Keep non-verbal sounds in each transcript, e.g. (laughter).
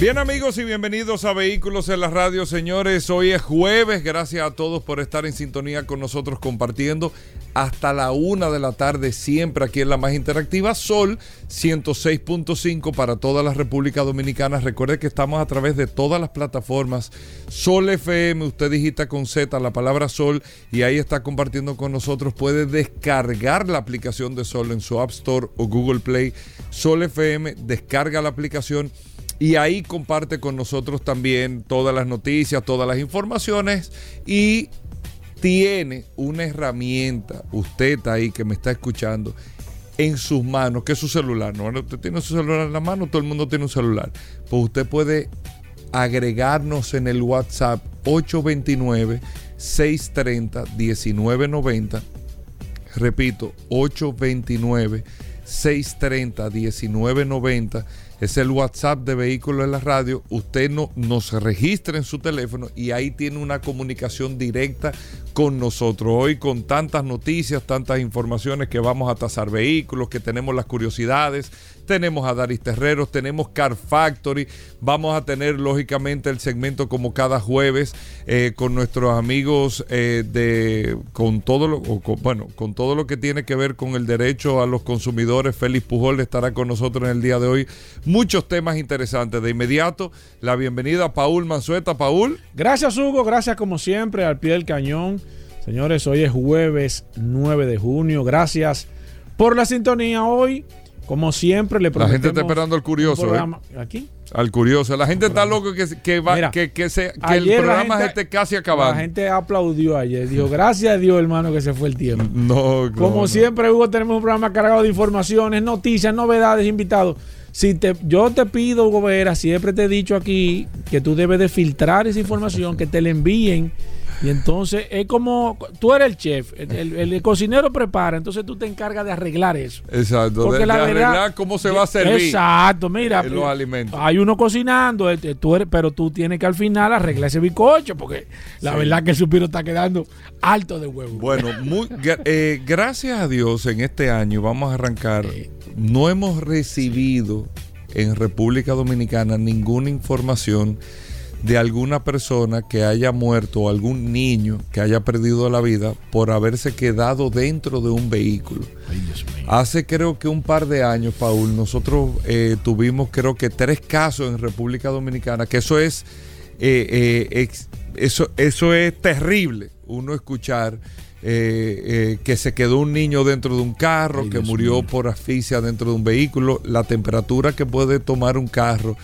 Bien amigos y bienvenidos a Vehículos en la Radio, señores. Hoy es jueves, gracias a todos por estar en sintonía con nosotros compartiendo hasta la una de la tarde, siempre aquí en la más interactiva, Sol 106.5 para toda la República Dominicana. Recuerde que estamos a través de todas las plataformas. Sol FM, usted digita con Z la palabra Sol y ahí está compartiendo con nosotros. Puede descargar la aplicación de Sol en su App Store o Google Play. Sol FM, descarga la aplicación y ahí comparte con nosotros también todas las noticias, todas las informaciones y tiene una herramienta, usted ahí que me está escuchando, en sus manos, que es su celular. ¿no? Usted tiene su celular en la mano, todo el mundo tiene un celular. Pues usted puede agregarnos en el WhatsApp 829 630 1990. Repito, 829 630 1990 es el WhatsApp de Vehículos en la Radio. Usted no, nos registra en su teléfono y ahí tiene una comunicación directa con nosotros. Hoy con tantas noticias, tantas informaciones que vamos a tasar vehículos, que tenemos las curiosidades, tenemos a Daris Terreros, tenemos Car Factory, vamos a tener lógicamente el segmento como cada jueves eh, con nuestros amigos eh, de con todo lo bueno con todo lo que tiene que ver con el derecho a los consumidores. Félix Pujol estará con nosotros en el día de hoy. Muchos temas interesantes. De inmediato, la bienvenida a Paul Manzueta. Paul. Gracias Hugo, gracias como siempre al pie del cañón. Señores, hoy es jueves 9 de junio. Gracias por la sintonía hoy. Como siempre, le La gente está esperando al curioso. ¿eh? ¿Aquí? Al curioso. La gente está loco que, que, va, que, que, se, que el programa gente, esté casi acabando. La gente aplaudió ayer. Dijo, gracias a Dios, hermano, que se fue el tiempo. (laughs) No, Como no, siempre, Hugo, tenemos un programa cargado de informaciones, noticias, novedades, invitados. Si te, yo te pido, Hugo Vera, siempre te he dicho aquí que tú debes de filtrar esa información, que te la envíen y entonces es como, tú eres el chef, el, el, el, cocinero prepara, entonces tú te encargas de arreglar eso. Exacto, Porque de, la de verdad, arreglar cómo se va a servir. Exacto, mira. los alimentos. Hay uno cocinando, tú eres, pero tú tienes que al final arreglar ese bicocho, porque la sí. verdad que el supiro está quedando alto de huevo. Bueno, muy, eh, gracias a Dios en este año vamos a arrancar, no hemos recibido en República Dominicana ninguna información de alguna persona que haya muerto o algún niño que haya perdido la vida por haberse quedado dentro de un vehículo. Ay, Dios mío. Hace creo que un par de años, Paul, nosotros eh, tuvimos creo que tres casos en República Dominicana, que eso es, eh, eh, ex, eso, eso es terrible, uno escuchar. Eh, eh, que se quedó un niño dentro de un carro, Ay, que murió por asfixia dentro de un vehículo, la temperatura que puede tomar un carro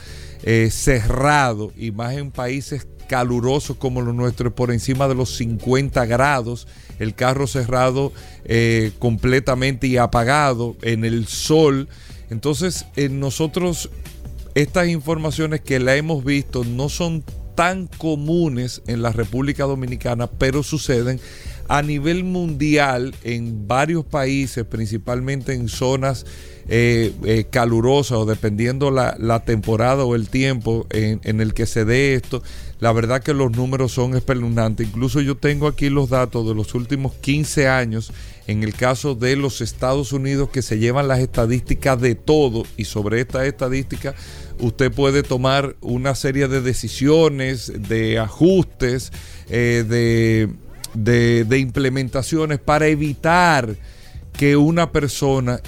eh, cerrado y más en países calurosos como los nuestros, por encima de los 50 grados, el carro cerrado eh, completamente y apagado en el sol. Entonces, eh, nosotros, estas informaciones que la hemos visto no son tan comunes en la República Dominicana, pero suceden a nivel mundial en varios países, principalmente en zonas eh, eh, calurosas o dependiendo la, la, temporada o el tiempo en, en, el que se dé esto, la verdad que los números son espeluznantes. Incluso yo tengo aquí los datos de los últimos 15 años en el caso de los Estados Unidos que se llevan las estadísticas de todo y sobre estas estadísticas usted puede tomar una serie de decisiones, de ajustes, eh, de de, implementaciones para evitar que una persona,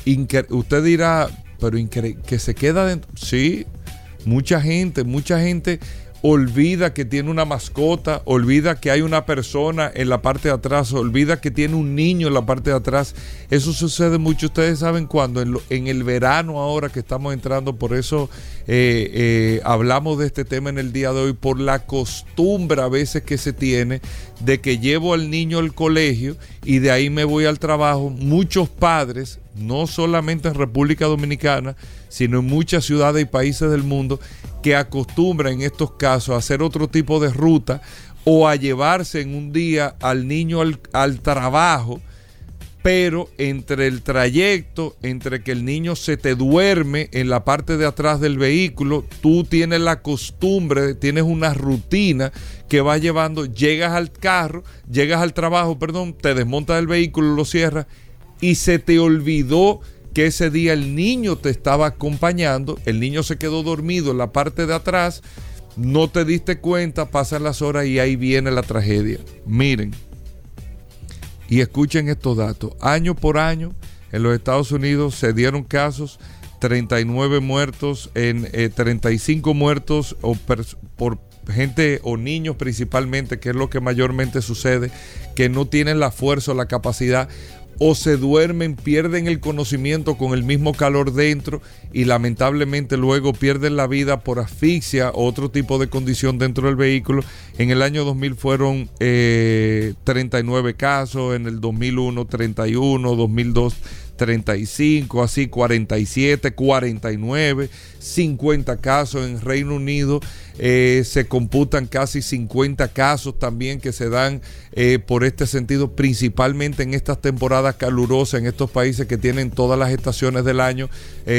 usted dirá, pero que se queda dentro. Sí, mucha gente, mucha gente olvida que tiene una mascota, olvida que hay una persona en la parte de atrás, olvida que tiene un niño en la parte de atrás. Eso sucede mucho, ustedes saben cuándo, en, el verano ahora que estamos entrando, por eso eh, eh, hablamos de este tema en el día de hoy, por la costumbre a veces que se tiene de que llevo al niño al colegio y de ahí me voy al trabajo. Muchos padres, no solamente en República Dominicana, sino en muchas ciudades y países del mundo, que acostumbran en estos casos a hacer otro tipo de ruta o a llevarse en un día al niño al, trabajo, pero entre el trayecto, entre que el niño se te duerme en la parte de atrás del vehículo, tú tienes la costumbre, tienes una rutina que vas llevando, llegas al carro, llegas al trabajo, perdón, te desmontas del vehículo, lo cierras y se te olvidó que ese día el niño te estaba acompañando, el niño se quedó dormido en la parte de atrás, no te diste cuenta, pasan las horas y ahí viene la tragedia. Miren, y escuchen estos datos, año por año en los Estados Unidos se dieron casos 39 muertos, en 35 eh, muertos o por gente o niños principalmente, que es lo que mayormente sucede, que no tienen la fuerza o la capacidad o se duermen, pierden el conocimiento con el mismo calor dentro y lamentablemente luego pierden la vida por asfixia o otro tipo de condición dentro del vehículo. En el año 2000 fueron 39 eh, casos, en el 2001 31, 2002 35, así 47, 49, 50 casos en Reino Unido. Eh, se computan casi 50 casos también que se dan eh, por este sentido, principalmente en estas temporadas calurosas, en estos países que tienen todas las estaciones del año,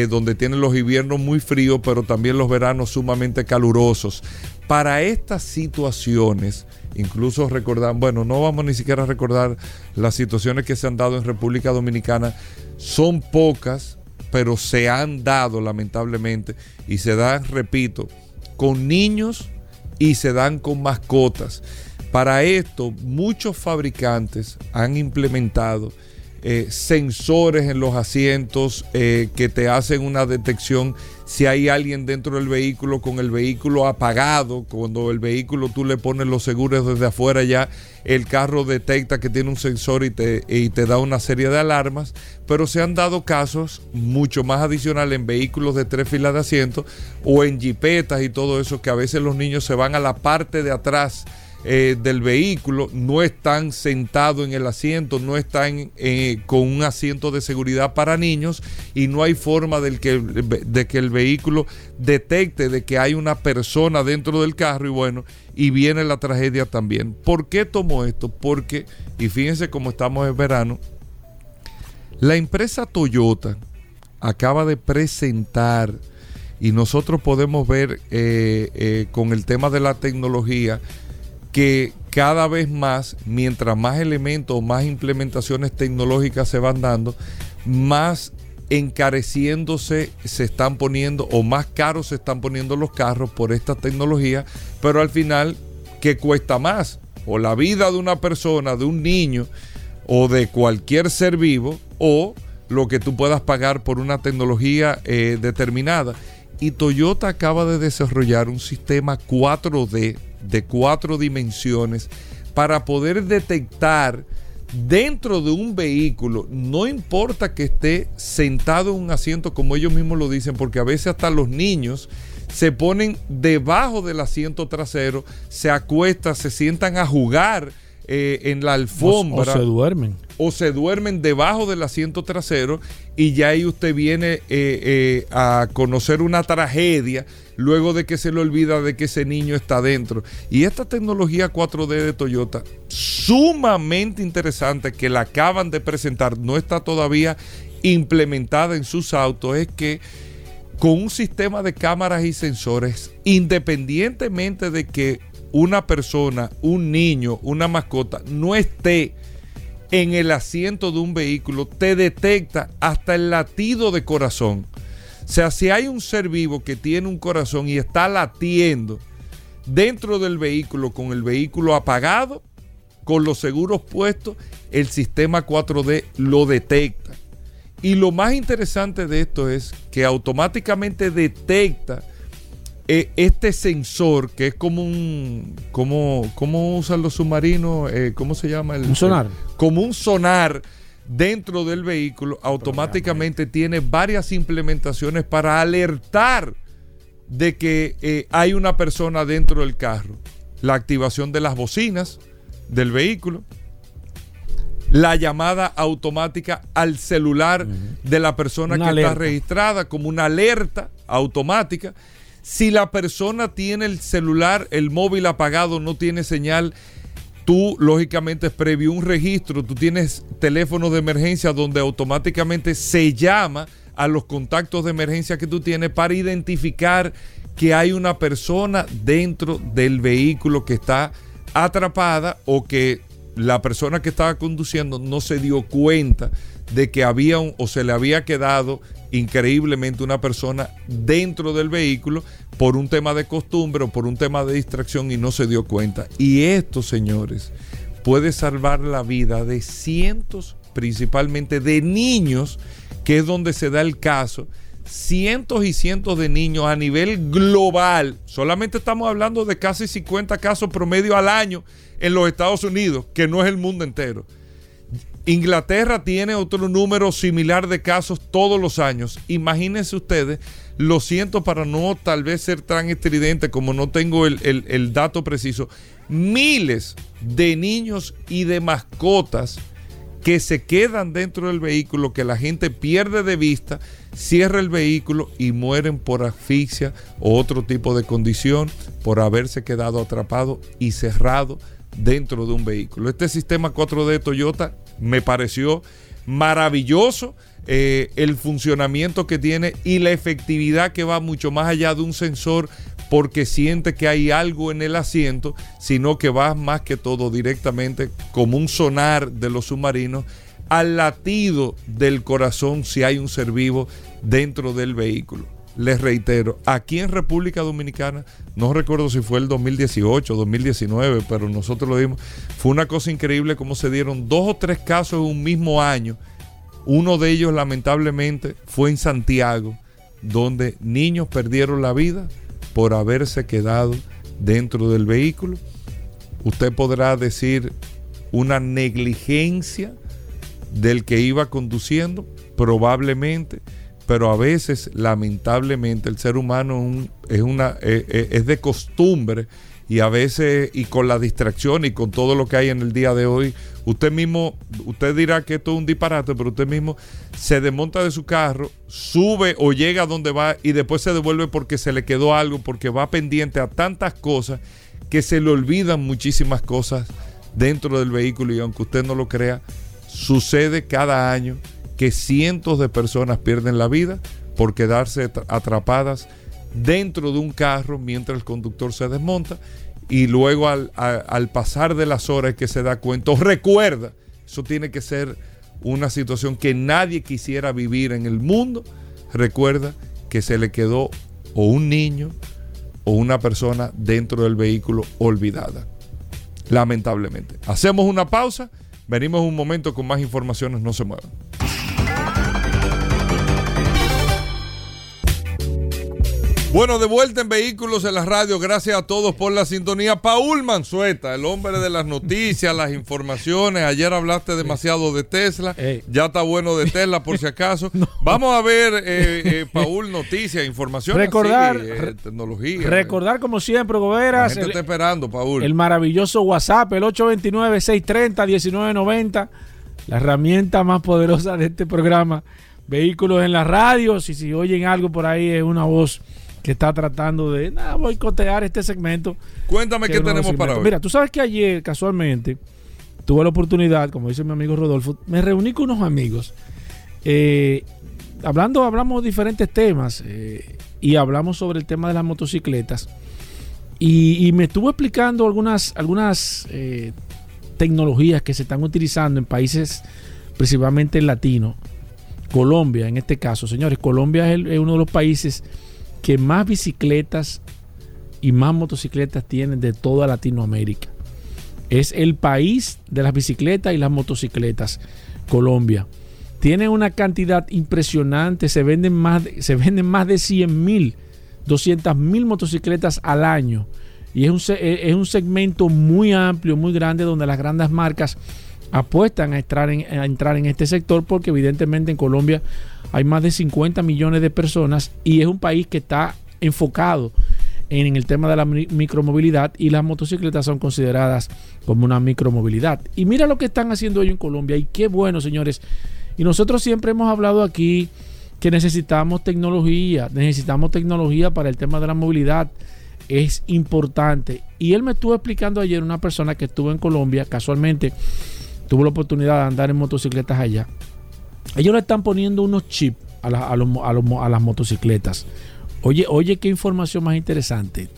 donde tienen los inviernos muy fríos, pero también los veranos sumamente calurosos. Para estas situaciones, incluso recordar, bueno, no vamos ni siquiera a recordar las situaciones que se han dado en República Dominicana, son pocas, pero se han dado lamentablemente y se dan, repito, con niños y se dan con mascotas. Para esto, muchos fabricantes han implementado eh, sensores en los asientos eh, que te hacen una detección si hay alguien dentro del vehículo con el vehículo apagado, cuando el vehículo tú le pones los seguros desde afuera ya el carro detecta que tiene un sensor y te, y te da una serie de alarmas, pero se han dado casos mucho más adicionales en vehículos de tres filas de asientos o en jipetas y todo eso que a veces los niños se van a la parte de atrás eh, del vehículo, no están sentados en el asiento, no están eh, con un asiento de seguridad para niños y no hay forma del que, de que el vehículo detecte de que hay una persona dentro del carro y bueno, y viene la tragedia también. ¿Por qué tomo esto? Porque, y fíjense cómo estamos en verano, la empresa Toyota acaba de presentar y nosotros podemos ver eh, con el tema de la tecnología, que cada vez más, mientras más elementos, más implementaciones tecnológicas se van dando, más encareciéndose se están poniendo o más caros se están poniendo los carros por esta tecnología, pero al final, ¿qué cuesta más? O la vida de una persona, de un niño o de cualquier ser vivo o lo que tú puedas pagar por una tecnología eh, determinada. Y Toyota acaba de desarrollar un sistema 4D de cuatro dimensiones para poder detectar dentro de un vehículo, no importa que esté sentado en un asiento como ellos mismos lo dicen, porque a veces hasta los niños se ponen debajo del asiento trasero, se acuestan, se sientan a jugar eh, en la alfombra. O, se duermen. O se duermen debajo del asiento trasero y ya ahí usted viene eh, eh, a conocer una tragedia luego de que se le olvida de que ese niño está dentro. Y esta tecnología 4D de Toyota, sumamente interesante, que la acaban de presentar, no está todavía implementada en sus autos, es que con un sistema de cámaras y sensores, independientemente de que una persona, un niño, una mascota no esté en el asiento de un vehículo, te detecta hasta el latido de corazón. O sea, si hay un ser vivo que tiene un corazón y está latiendo dentro del vehículo con el vehículo apagado, con los seguros puestos, el sistema 4D lo detecta. Y lo más interesante de esto es que automáticamente detecta eh, este sensor que es como un, como, ¿cómo usan los submarinos? Eh, ¿Cómo se llama? El, Un sonar. el- como un sonar dentro del vehículo, automáticamente tiene varias implementaciones para alertar de que eh, hay una persona dentro del carro. La activación de las bocinas del vehículo, la llamada automática al celular de la persona Una que alerta. está registrada como una alerta automática. Si la persona tiene el celular, el móvil apagado, no tiene señal, tú lógicamente previo un registro, tú tienes teléfono de emergencia donde automáticamente se llama a los contactos de emergencia que tú tienes para identificar que hay una persona dentro del vehículo que está atrapada o que la persona que estaba conduciendo no se dio cuenta de que había un, o se le había quedado increíblemente una persona dentro del vehículo por un tema de costumbre o por un tema de distracción y no se dio cuenta. Y esto, señores, puede salvar la vida de cientos, principalmente de niños, que es donde se da el caso. Cientos y cientos de niños a nivel global. Solamente estamos hablando de casi 50 casos promedio al año en los Estados Unidos, que no es el mundo entero. Inglaterra tiene otro número similar de casos todos los años. Imagínense ustedes, lo siento para no tal vez ser tan estridente como no tengo el, el- el dato preciso, miles de niños y de mascotas que se quedan dentro del vehículo, que la gente pierde de vista, cierra el vehículo y mueren por asfixia o otro tipo de condición por haberse quedado atrapado y cerrado dentro de un vehículo. Este sistema 4D Toyota me pareció maravilloso eh, el funcionamiento que tiene y la efectividad que va mucho más allá de un sensor porque siente que hay algo en el asiento, sino que va más que todo directamente como un sonar de los submarinos al latido del corazón si hay un ser vivo dentro del vehículo. Les reitero, aquí en República Dominicana, no recuerdo si fue el 2018 o 2019, pero nosotros lo dimos, fue una cosa increíble como se dieron dos o tres casos en un mismo año. Uno de ellos lamentablemente fue en Santiago, donde niños perdieron la vida por haberse quedado dentro del vehículo. Usted podrá decir una negligencia del que iba conduciendo, probablemente, pero a veces, lamentablemente, el ser humano es un- es, una, es, es- es de costumbre y a veces, y con la distracción y con todo lo que hay en el día de hoy, usted mismo, usted dirá que esto es un disparate, pero usted mismo se desmonta de su carro, sube o llega a donde va y después se devuelve porque se le quedó algo, porque va pendiente a tantas cosas que se le olvidan muchísimas cosas dentro del vehículo y aunque usted no lo crea, sucede cada año que cientos de personas pierden la vida por quedarse tra- atrapadas dentro de un carro mientras el conductor se desmonta y luego al, pasar de las horas que se da cuenta recuerda, eso tiene que ser una situación que nadie quisiera vivir en el mundo, recuerda que se le quedó o un niño o una persona dentro del vehículo olvidada lamentablemente. Hacemos una pausa, venimos un momento con más informaciones, no se muevan. Bueno, de vuelta en Vehículos en la Radio, gracias a todos por la sintonía. Paul Manzueta, el hombre de las noticias, las informaciones. Ayer hablaste demasiado de Tesla, Ey. ya está bueno de Tesla por si acaso. (laughs) Vamos a ver, eh, eh, Paul, noticias, informaciones. Recordar- así, eh, tecnología. Recordar como siempre, La Goberas, gente el, está esperando, Paul. el maravilloso WhatsApp, el 829-630-1990, la herramienta más poderosa de este programa. Vehículos en la radio, si, si oyen algo por ahí es una voz que está tratando de nada, boicotear este segmento. Cuéntame qué tenemos para hoy. Mira, tú sabes que ayer, casualmente, tuve la oportunidad, como dice mi amigo Rodolfo, me reuní con unos amigos. eh, hablando, hablamos de diferentes temas eh, y hablamos sobre el tema de las motocicletas. Y, y me estuvo explicando algunas, algunas eh, tecnologías que se están utilizando en países principalmente latinos. Colombia, en este caso, señores, Colombia es, el- es uno de los países que más bicicletas y más motocicletas tienen de toda Latinoamérica. Es el país de las bicicletas y las motocicletas, Colombia. Tiene una cantidad impresionante, se venden más de, se venden más de 100 mil 200 mil motocicletas al año. Y es un, es un segmento muy amplio, muy grande, donde las grandes marcas apuestan a entrar, en, entrar en este sector porque evidentemente en Colombia hay más de 50 millones de personas y es un país que está enfocado en el tema de la micromovilidad y las motocicletas son consideradas como una micromovilidad. Y mira lo que están haciendo ellos en Colombia y qué bueno, señores. Y nosotros siempre hemos hablado aquí que necesitamos tecnología, necesitamos tecnología para el tema de la movilidad. Es importante. Y él me estuvo explicando ayer una persona que estuvo en Colombia, casualmente tuvo la oportunidad de andar en motocicletas allá. Ellos le están poniendo unos chips a, a, a las motocicletas Oye, oye, qué información más interesante.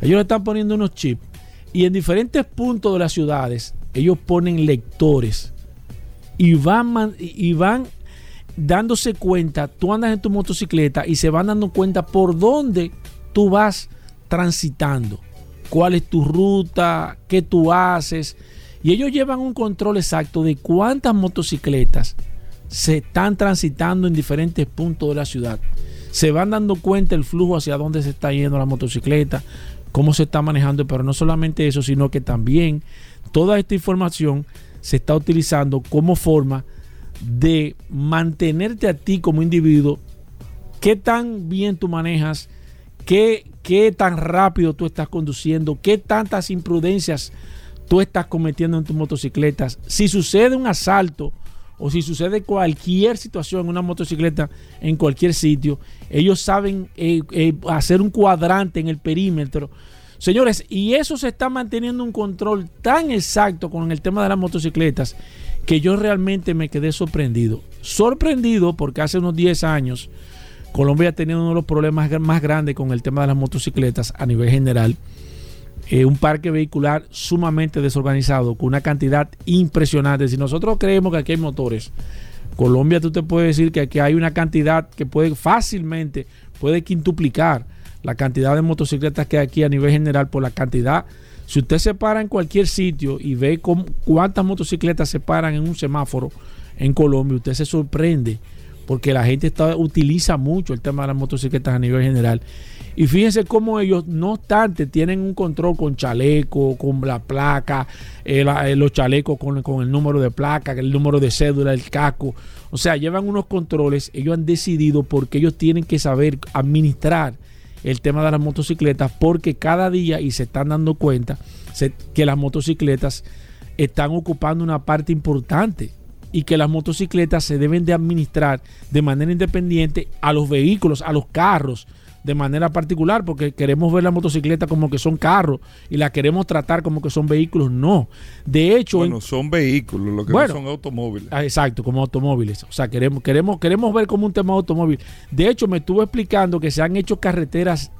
Ellos le están poniendo unos chips y en diferentes puntos de las ciudades ellos ponen lectores y van, y van dándose cuenta, tú andas en tu motocicleta y se van dando cuenta por dónde tú vas transitando, cuál es tu ruta, qué tú haces. Y ellos llevan un control exacto de cuántas motocicletas se están transitando en diferentes puntos de la ciudad. Se van dando cuenta el flujo hacia dónde se está yendo la motocicleta, cómo se está manejando, pero no solamente eso, sino que también toda esta información se está utilizando como forma de mantenerte a ti como individuo, qué tan bien tú manejas, qué, qué tan rápido tú estás conduciendo, qué tantas imprudencias tú estás cometiendo en tus motocicletas. Si sucede un asalto, o si sucede cualquier situación en una motocicleta en cualquier sitio, ellos saben eh, eh, hacer un cuadrante en el perímetro. Señores, y eso se está manteniendo un control tan exacto con el tema de las motocicletas que yo realmente me quedé sorprendido. Sorprendido porque hace unos 10 años Colombia ha tenido uno de los problemas más grandes con el tema de las motocicletas a nivel general. Eh, un parque vehicular sumamente desorganizado, con una cantidad impresionante. Si nosotros creemos que aquí hay motores, Colombia tú te puedes decir que aquí hay una cantidad que puede fácilmente, puede quintuplicar la cantidad de motocicletas que hay aquí a nivel general por la cantidad. Si usted se para en cualquier sitio y ve cuántas motocicletas se paran en un semáforo en Colombia, usted se sorprende porque la gente está, utiliza mucho el tema de las motocicletas a nivel general. Y fíjense cómo ellos, no obstante, tienen un control con chaleco, con la placa, eh, eh, los chalecos con, el número de placa, el número de cédula, el casco. O sea, llevan unos controles. Ellos han decidido porque ellos tienen que saber administrar el tema de las motocicletas porque cada día, y se están dando cuenta, que las motocicletas están ocupando una parte importante y que las motocicletas se deben de administrar de manera independiente a los vehículos, a los carros de manera particular porque queremos ver la motocicleta como que son carros y la queremos tratar como que son vehículos. No. De hecho. Bueno, son vehículos, lo que no son automóviles. Ah, exacto, como automóviles. O sea, queremos, queremos, queremos ver como un tema de automóvil. De hecho, me estuvo explicando que se han hecho carreteras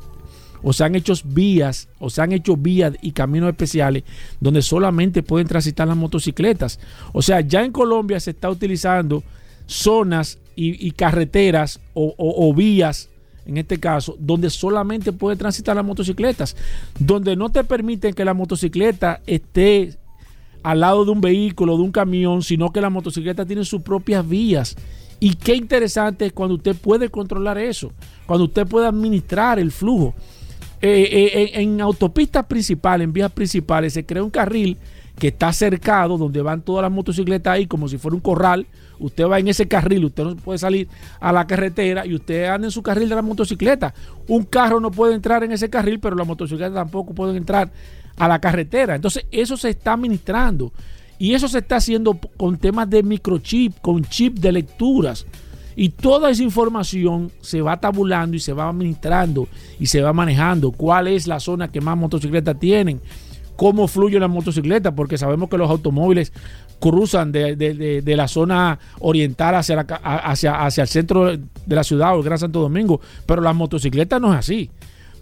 o se han hecho vías o se han hecho vías y caminos especiales donde solamente pueden transitar las motocicletas. O sea, ya en Colombia se está utilizando zonas y, carreteras o, o vías en este caso, donde solamente puede transitar las motocicletas, donde no te permiten que la motocicleta esté al lado de un vehículo, de un camión, sino que la motocicleta tiene sus propias vías. Y qué interesante es cuando usted puede controlar eso, cuando usted puede administrar el flujo. Eh, eh, en autopistas principales, en vías principales, se crea un carril que está cercado, donde van todas las motocicletas ahí, como si fuera un corral, Usted va en ese carril, usted no puede salir a la carretera y usted anda en su carril de la motocicleta. Un carro no puede entrar en ese carril, pero la motocicleta tampoco puede entrar a la carretera. Entonces, eso se está administrando. Y eso se está haciendo con temas de microchip, con chip de lecturas. Y toda esa información se va tabulando y se va administrando y se va manejando. ¿Cuál es la zona que más motocicletas tienen? Cómo fluye la motocicleta, porque sabemos que los automóviles cruzan de, la zona oriental hacia, hacia, hacia el centro de la ciudad o el Gran Santo Domingo, pero las motocicletas no es así.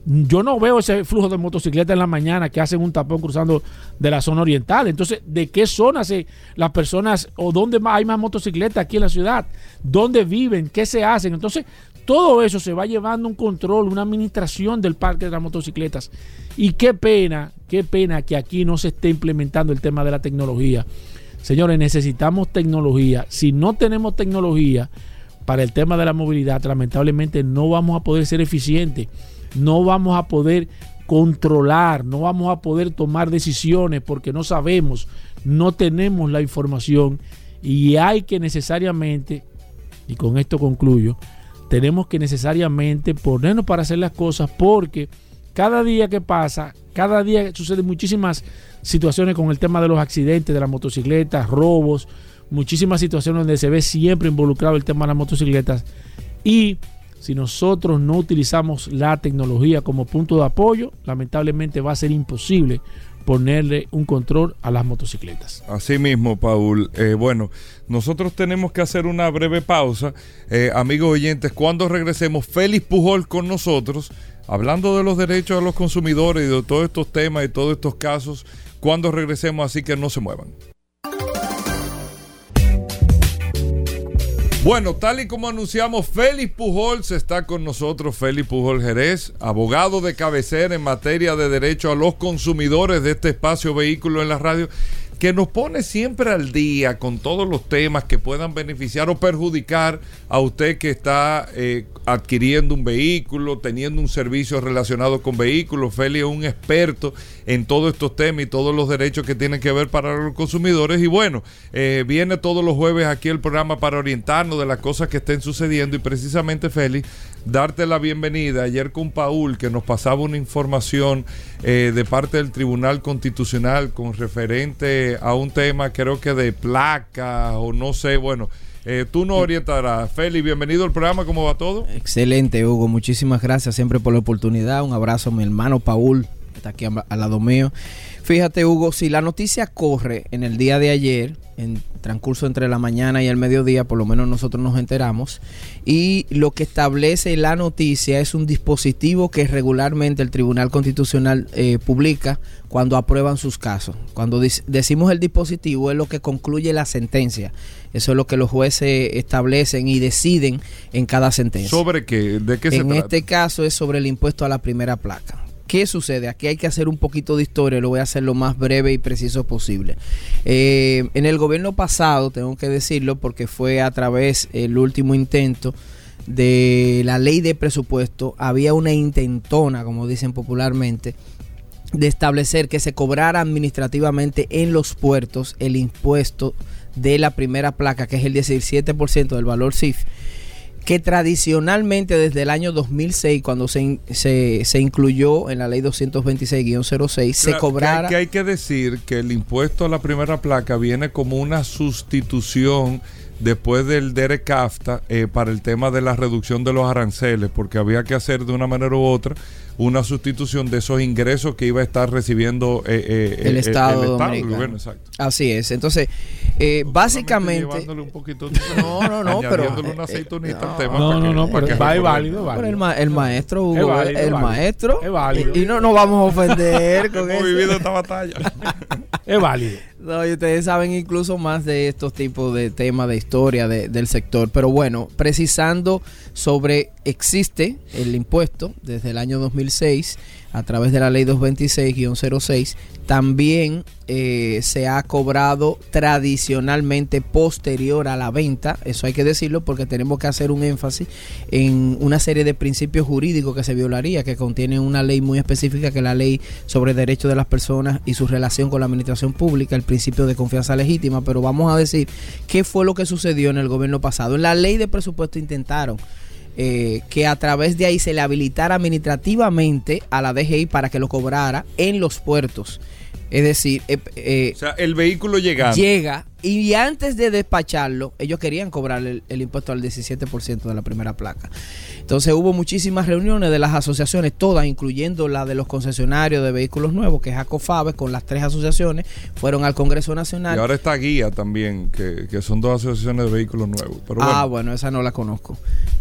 Yo no veo ese flujo de motocicletas en la mañana que hacen un tapón cruzando de la zona oriental. Entonces, ¿de qué zona se las personas o dónde hay más motocicletas aquí en la ciudad? ¿Dónde viven? ¿Qué se hacen? Entonces, todo eso se va llevando un control, una administración del parque de las motocicletas. Y qué pena, qué pena que aquí no se esté implementando el tema de la tecnología. Señores, necesitamos tecnología. Si no tenemos tecnología para el tema de la movilidad, lamentablemente no vamos a poder ser eficientes. no vamos a poder controlar, no vamos a poder tomar decisiones porque no sabemos, no tenemos la información y hay que necesariamente, y con esto concluyo, tenemos que necesariamente ponernos para hacer las cosas porque cada día que pasa, cada día suceden muchísimas situaciones con el tema de los accidentes de las motocicletas, robos, muchísimas situaciones donde se ve siempre involucrado el tema de las motocicletas. Y si nosotros no utilizamos la tecnología como punto de apoyo, lamentablemente va a ser imposible ponerle un control a las motocicletas. Así mismo, Paul. Eh, bueno, nosotros tenemos que hacer una breve pausa. Eh, amigos oyentes, cuando regresemos, Félix Pujol con nosotros, hablando de los derechos de los consumidores y de todos estos temas y todos estos casos, cuando regresemos, así que no se muevan. Bueno, tal y como anunciamos, Félix Pujols está con nosotros, Félix Pujol Jerez, abogado de cabecera en materia de derecho a los consumidores de este espacio vehículo en la radio que nos pone siempre al día con todos los temas que puedan beneficiar o perjudicar a usted que está eh, adquiriendo un vehículo, teniendo un servicio relacionado con vehículos. Feli es un experto en todos estos temas y todos los derechos que tienen que ver para los consumidores. Y bueno, eh, viene todos los jueves aquí el programa para orientarnos de las cosas que estén sucediendo. Y precisamente, Feli, darte la bienvenida. Ayer con Paul, que nos pasaba una información eh, de parte del Tribunal Constitucional con referente a un tema, creo que de placa o no sé, bueno. Eh, tú nos orientarás. Feli, bienvenido al programa, ¿cómo va todo? Excelente, Hugo. Muchísimas gracias siempre por la oportunidad. Un abrazo a mi hermano Paul, que está aquí al lado mío. Fíjate, Hugo, si la noticia corre en el día de ayer, en transcurso entre la mañana y el mediodía, por lo menos nosotros nos enteramos, y lo que establece la noticia es un dispositivo que regularmente el Tribunal Constitucional eh, publica cuando aprueban sus casos. Cuando decimos el dispositivo es lo que concluye la sentencia. Eso es lo que los jueces establecen y deciden en cada sentencia. ¿Sobre qué? ¿De qué se En este caso es sobre el impuesto a la primera placa. ¿Qué sucede? Aquí hay que hacer un poquito de historia, lo voy a hacer lo más breve y preciso posible. Eh, en el gobierno pasado, tengo que decirlo, porque fue a través el último intento de la ley de presupuesto, había una intentona, como dicen popularmente, de establecer que se cobrara administrativamente en los puertos el impuesto de la primera placa, que es el 17% del valor CIF que tradicionalmente desde el año 2006, cuando se, se, incluyó en la ley 226-06, se cobrara... Que hay, que decir que el impuesto a la primera placa viene como una sustitución después del DERECAFTA CAFTA eh, para el tema de la reducción de los aranceles, porque había que hacer de una manera u otra una sustitución de esos ingresos que iba a estar recibiendo eh, eh, el, Estado, el, Así es. Entonces, eh, básicamente. Un poquito, (laughs) no, no, no, pero. una aceitunita no, al tema. No, no, no, porque va válido, válido. el, maestro, Hugo, el maestro. Es válido. Y, no nos vamos a ofender con Hemos vivido esta batalla. (laughs) es válido. No, y ustedes saben incluso más de estos tipos de temas de historia del sector. Pero bueno, precisando sobre existe el impuesto desde el año 2006 a través de la ley 226-06, también eh, se ha cobrado tradicionalmente posterior a la venta, eso hay que decirlo porque tenemos que hacer un énfasis en una serie de principios jurídicos que se violaría, que contiene una ley muy específica que es la ley sobre derechos de las personas y su relación con la administración pública, el principio de confianza legítima, pero vamos a decir qué fue lo que sucedió en el gobierno pasado. En la ley de presupuesto intentaron eh, que a través de ahí se le habilitara administrativamente a la DGI para que lo cobrara en los puertos. Es decir, eh, eh, o sea, el vehículo llega. Llega y antes de despacharlo, ellos querían cobrar el, impuesto al 17% de la primera placa. Entonces hubo muchísimas reuniones de las asociaciones, todas, incluyendo la de los concesionarios de vehículos nuevos, que es ACOFABE, con las tres asociaciones, fueron al Congreso Nacional. Y ahora está Guía también, que, son dos asociaciones de vehículos nuevos. Ah, bueno, esa no la conozco.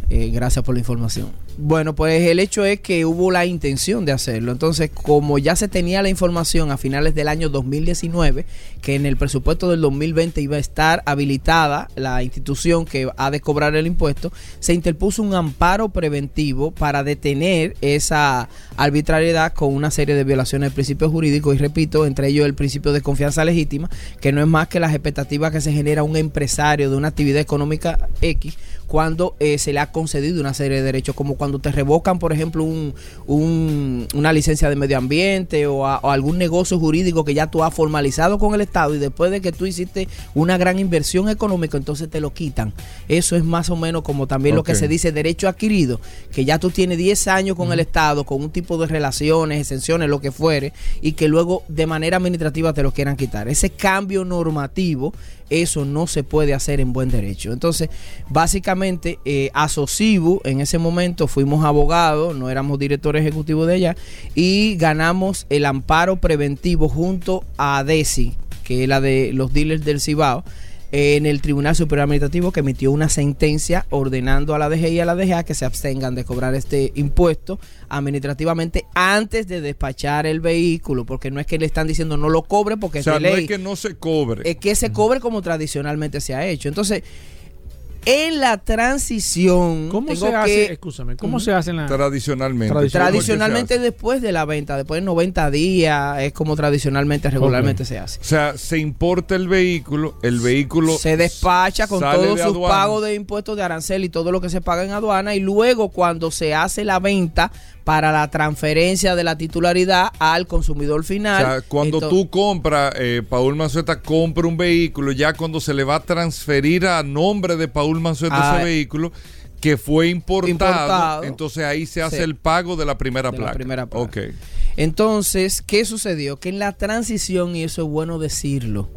Eh, gracias por la información. Bueno, pues el hecho es que hubo la intención de hacerlo. Entonces, como ya se tenía la información a finales del año 2019, que en el presupuesto del 2020 iba a estar habilitada la institución que ha de cobrar el impuesto, se interpuso un amparo preventivo para detener esa arbitrariedad con una serie de violaciones del principio jurídico. Y repito, entre ellos el principio de confianza legítima, que no es más que las expectativas que se genera un empresario de una actividad económica X cuando eh, se le ha concedido una serie de derechos, como cuando te revocan, por ejemplo, un, un- una licencia de medio ambiente o, a- o algún negocio jurídico que ya tú has formalizado con el Estado y después de que tú hiciste una gran inversión económica, entonces te lo quitan. Eso es más o menos como también lo que se dice derecho adquirido, que ya tú tienes 10 años con el Estado, con un tipo de relaciones, exenciones, lo que fuere, y que luego de manera administrativa te lo quieran quitar. Ese cambio normativo, eso no se puede hacer en buen derecho. Entonces, básicamente, eh, a Sosibu, en ese momento fuimos abogados, no éramos directores ejecutivos de ella, y ganamos el amparo preventivo junto a DESI, que es la de los dealers del Cibao, en el Tribunal Superior Administrativo que emitió una sentencia ordenando a la DGI y a la DGA que se abstengan de cobrar este impuesto administrativamente antes de despachar el vehículo, porque no es que le están diciendo no lo cobre porque O sea, es de no ley, es que no se cobre. es que se cobre como tradicionalmente se ha hecho. Entonces, en la transición, ¿Cómo tengo se hace? que- ¿cómo se hace en la tradicionalmente. Tradicional- tradicionalmente ¿Cómo es que después de la venta, después de 90 días, es como tradicionalmente, regularmente se hace. se hace? O sea, se importa el vehículo, el vehículo se despacha con todos sus pagos de impuestos de arancel y todo lo que se paga en aduana y luego cuando se hace la venta para la transferencia de la titularidad al consumidor O final. sea, cuando tú compras, eh, Paul Manzueta compra un vehículo, ya cuando se le va a transferir a nombre de Paul Manzueta Ah, ese vehículo que fue importado, Importado. entonces ahí se hace Sí. el pago de la primera De la placa. primera placa. Ok. Entonces, ¿qué sucedió? Que en la transición, y eso es bueno decirlo,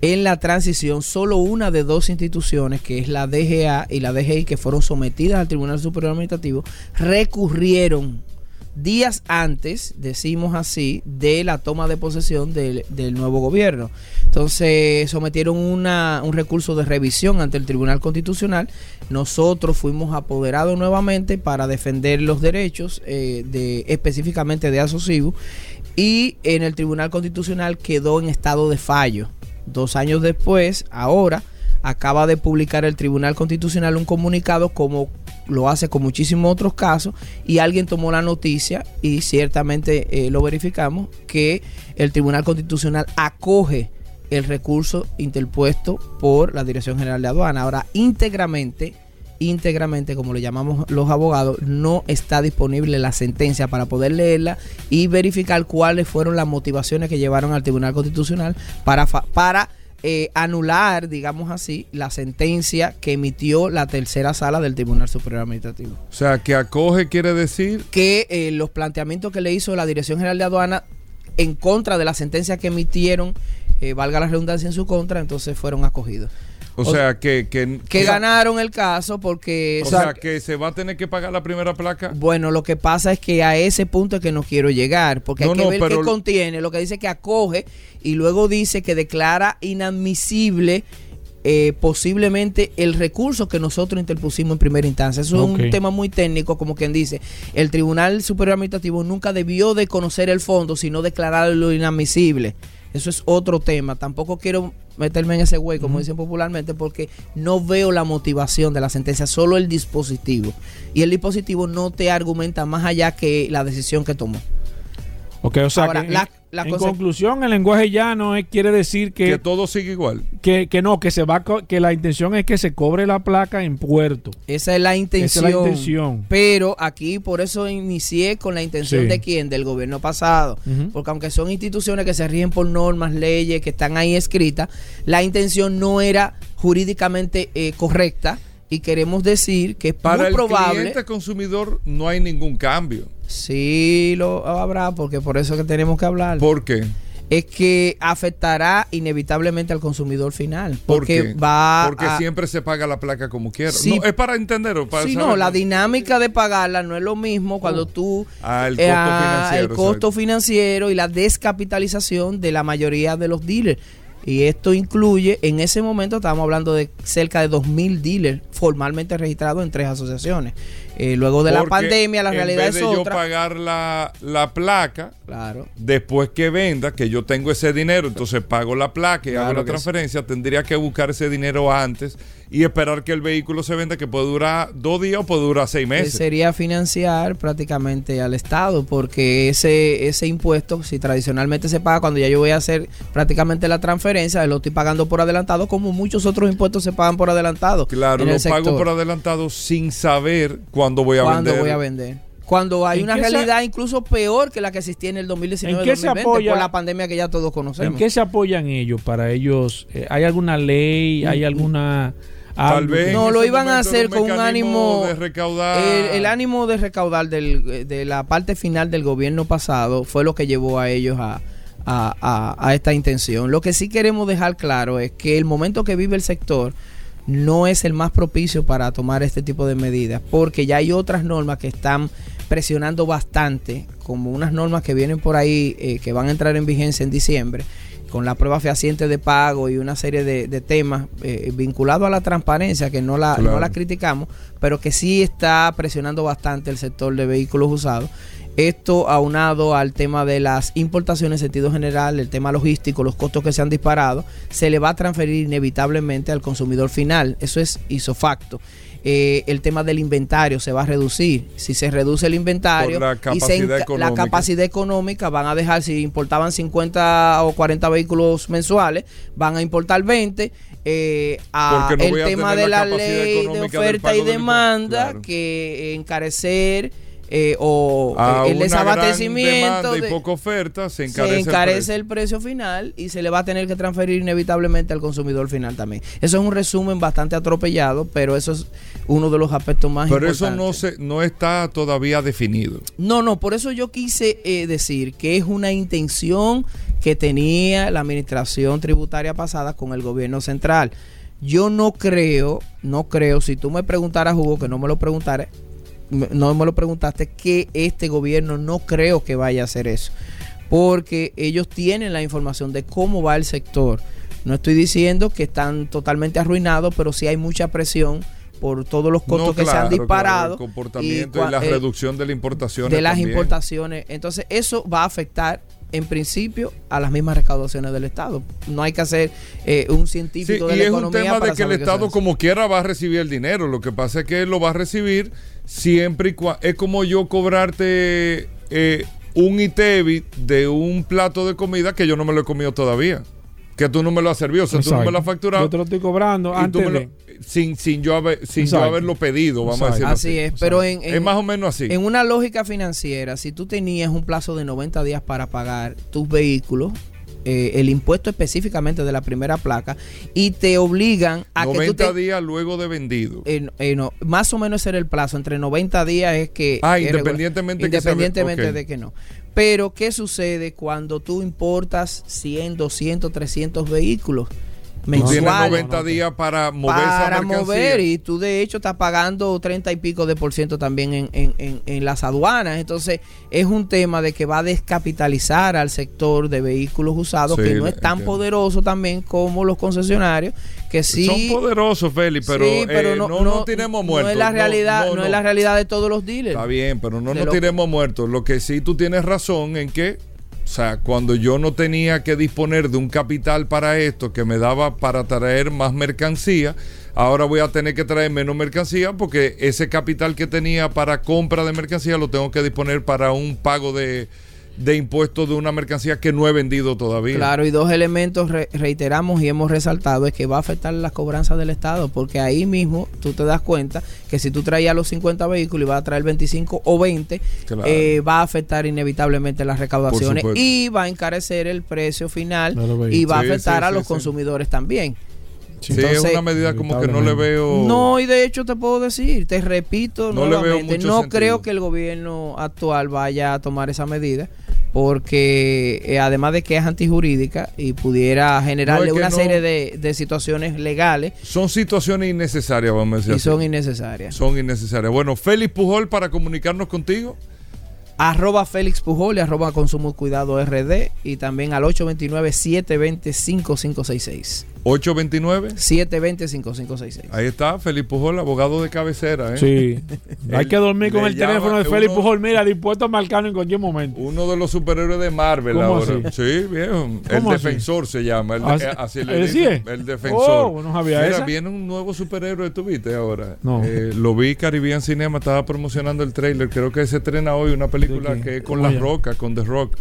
en la transición solo una de dos instituciones, que es la DGA y la DGI, que fueron sometidas al Tribunal Superior Administrativo, recurrieron días antes, decimos así, de la toma de posesión del, del nuevo gobierno. Entonces sometieron una, un recurso de revisión ante el Tribunal Constitucional. Nosotros fuimos apoderados nuevamente para defender los derechos eh, específicamente de Asocibu y en el Tribunal Constitucional quedó en estado de fallo. Dos años después, ahora, acaba de publicar el Tribunal Constitucional un comunicado como lo hace con muchísimos otros casos y alguien tomó la noticia y ciertamente eh, lo verificamos que el Tribunal Constitucional acoge el recurso interpuesto por la Dirección General de Aduana. Ahora, íntegramente, íntegramente, como le llamamos los abogados, no está disponible la sentencia para poder leerla y verificar cuáles fueron las motivaciones que llevaron al Tribunal Constitucional para, para eh, anular, digamos así, la sentencia que emitió la tercera sala del Tribunal Superior Administrativo. O sea, que acoge quiere decir Que eh, los planteamientos que le hizo la Dirección General de Aduana en contra de la sentencia que emitieron, eh, valga la redundancia en su contra, entonces fueron acogidos. O, O sea, que, que, Que ganaron el caso porque... O sea, que se va a tener que pagar la primera placa. Bueno, lo que pasa es que a ese punto es que no quiero llegar, porque No, hay que no, ver pero- qué contiene, lo que dice que acoge y luego dice que declara inadmisible eh, posiblemente el recurso que nosotros interpusimos en primera instancia. Eso es un tema muy técnico, como quien dice. El Tribunal Superior Administrativo nunca debió de conocer el fondo, sino declararlo inadmisible. Eso es otro tema. Tampoco quiero meterme en ese güey, como dicen popularmente, porque no veo la motivación de la sentencia, solo el dispositivo. Y el dispositivo no te argumenta más allá que la decisión que tomó. Ok, o sea, Ahora, que la- la en cosa- conclusión, el lenguaje llano es- quiere decir Que que, todo sigue igual. que, que no, que se va que la intención es que se cobre la placa en puerto. Esa es la intención. Esa es la intención. Pero aquí por eso inicié con la intención Sí. de quién, del gobierno pasado. Porque aunque son instituciones que se rigen por normas, leyes, que están ahí escritas, la intención no era jurídicamente eh, correcta y queremos decir que es Para muy el probable. cliente consumidor no hay ningún cambio. Sí, lo habrá, porque por eso que tenemos que hablar. ¿Por qué? es que afectará inevitablemente al consumidor final. ¿Por Porque qué? va Porque a- siempre se paga la placa como quiera. Sí. No, es para entender o para Sí, saber. no, la dinámica de pagarla no es lo mismo cuando tú... Ah, el eh, costo ah, financiero. el costo financiero y la descapitalización de la mayoría de los dealers. Y esto incluye, en ese momento estábamos hablando de cerca de 2.000 dealers formalmente registrados en tres asociaciones. Eh, luego de la pandemia, la en realidad vez es de yo otra. pagar la, la placa, Claro. después que venda, que yo tengo ese dinero, entonces pago la placa y Claro hago la sí. transferencia, tendría que buscar ese dinero antes y esperar que el vehículo se venda, que puede durar dos días o puede durar seis que meses. sería financiar prácticamente al Estado, porque ese, ese impuesto, si tradicionalmente se paga cuando ya yo voy a hacer prácticamente la transferencia, lo estoy pagando por adelantado, como muchos otros impuestos se pagan por adelantado. Claro, en lo el pago por adelantado sin saber cuándo voy a ¿Cuándo vender. voy a vender? Cuando hay ¿En una qué se- realidad incluso peor que la que existía en el ¿En 2019 qué se 2020 apoya- por la pandemia que ya todos ¿En conocemos. qué se apoyan ellos para ellos? Eh, ¿Hay alguna ley? ¿Hay alguna... Tal algo vez No, lo iban a hacer con un ánimo- de recaudar. El, el ánimo de recaudar del- de la parte final del gobierno pasado fue lo que llevó a ellos a, a- a- a esta intención. Lo que sí queremos dejar claro es que el momento que vive el sector no es el más propicio para tomar este tipo de medidas, porque ya hay otras normas que están presionando bastante, como unas normas que vienen por ahí eh, que van a entrar en vigencia en diciembre, con la prueba fehaciente de pago y una serie de, de temas eh, vinculados a la transparencia, que no la, Claro. no la criticamos, pero que sí está presionando bastante el sector de vehículos usados. Esto aunado al tema de las importaciones en sentido general, el tema logístico, los costos que se han disparado, se le va a transferir inevitablemente al consumidor final. Eso es isofacto. Eh, el tema del inventario se va a reducir. Si se reduce el inventario la y se la económica. capacidad económica, van a dejar, si importaban 50 o 40 vehículos mensuales, van a importar 20. eh, a no el tema de la ley de oferta y demanda Claro. que encarecer eh, o a eh, el desabastecimiento demanda y de- poca oferta se encarece, se encarece el precio. el precio final y se le va a tener que transferir inevitablemente al consumidor final también. Eso es un resumen bastante atropellado, pero eso es uno de los aspectos más Pero eso importantes. no se no está todavía definido. No, no, por eso yo quise eh, decir que es una intención que tenía la administración tributaria pasada con el gobierno central. Yo no creo, no creo, si tú me preguntaras, Hugo, que no me lo preguntaras, no me lo preguntaste, que este gobierno no creo que vaya a hacer eso. Porque ellos tienen la información de cómo va el sector. No estoy diciendo que están totalmente arruinados, pero sí hay mucha presión por todos los costos No, que se claro, han claro, disparado. el comportamiento y, la eh, reducción de la importación de las importaciones. Entonces, eso va a afectar en principio a las mismas recaudaciones del Estado. No hay que hacer eh, un Sí, científico de y la es un economía tema de que el Estado como quiera va a recibir el dinero. Lo que pasa es que él lo va a recibir siempre y cuando... Es como yo cobrarte eh, un ITEVI de un plato de comida que yo no me lo he comido todavía. Que tú no me lo has servido, o sea, tú no me lo has Exacto. facturado. Yo te lo estoy cobrando antes lo- de... sin, sin yo, haber, sin yo Exacto. haberlo pedido, vamos a Exacto. decirlo Así es, pero en, en- Es más o menos así. en una lógica financiera, si tú tenías un plazo de 90 días para pagar tus vehículos, eh, el impuesto específicamente de la primera placa, y te obligan a que tú 90 te... días luego de vendido. eh, eh, no, más o menos ese era el plazo, entre 90 días es que... Ah, es independientemente regular, que sea- Independientemente de que no. Pero, ¿qué sucede cuando tú importas 100, 200, 300 vehículos Tú tienes mensuales? 90 días para mover esa para mover y tú de hecho estás pagando 30 y pico de por ciento también en, en- en- en las aduanas. Entonces es un tema de que va a descapitalizar al sector de vehículos usados Sí, que no es tan entiendo. poderoso también como los concesionarios que sí... Son poderosos, Félix, pero, sí, eh, no, no, tiremos muertos. No es la realidad, no, no, es la realidad de todos los dealers. Está bien, pero no nos tiremos muertos. Lo que sí tú tienes razón en que, o sea, cuando yo no tenía que disponer de un capital para esto que me daba para traer más mercancía, ahora voy a tener que traer menos mercancía porque ese capital que tenía para compra de mercancía lo tengo que disponer para un pago de, de impuestos de una mercancía que no he vendido todavía. Claro, y dos elementos re- reiteramos y hemos resaltado es que va a afectar las cobranzas del Estado, porque ahí mismo tú te das cuenta que si tú traías los 50 vehículos y vas a traer 25 o 20, Claro. eh, va a afectar inevitablemente las recaudaciones y va a encarecer el precio final y va a afectar sí, a sí, los sí. consumidores también. Sí, es Entonces, una medida como que no le veo... No, y de hecho te puedo decir, te repito, No le veo nuevamente, mucho no sentido. creo que el gobierno actual vaya a tomar esa medida, porque eh, además de que es antijurídica y pudiera generarle No, es que una no- serie de, de situaciones legales Son situaciones innecesarias, vamos a decir y así. son innecesarias. Son innecesarias. Bueno, Félix Pujol para comunicarnos contigo. Arroba Félix Pujol y arroba Consumo Cuidado RD y también al 829-720-5566. 829. 720-5566. Ahí está, Felipe Pujol, abogado de cabecera. ¿eh? Sí. (laughs) Hay que dormir con el teléfono de uno- Pujol, mira, dispuesto a marcarlo en cualquier momento. Uno de los superhéroes de Marvel ¿Cómo ahora. así? Sí, viejo. El ¿Cómo así? defensor se llama. El, Ah, eh, así le ¿él sí es? El defensor. Oh, no sabía Mira, esa. viene un nuevo superhéroe, ¿tú viste ahora? No. Eh, lo vi Caribbean Cinema, estaba promocionando el trailer. Creo que se estrena hoy una película que es con ¿Cómo La? Roca, con The Rock.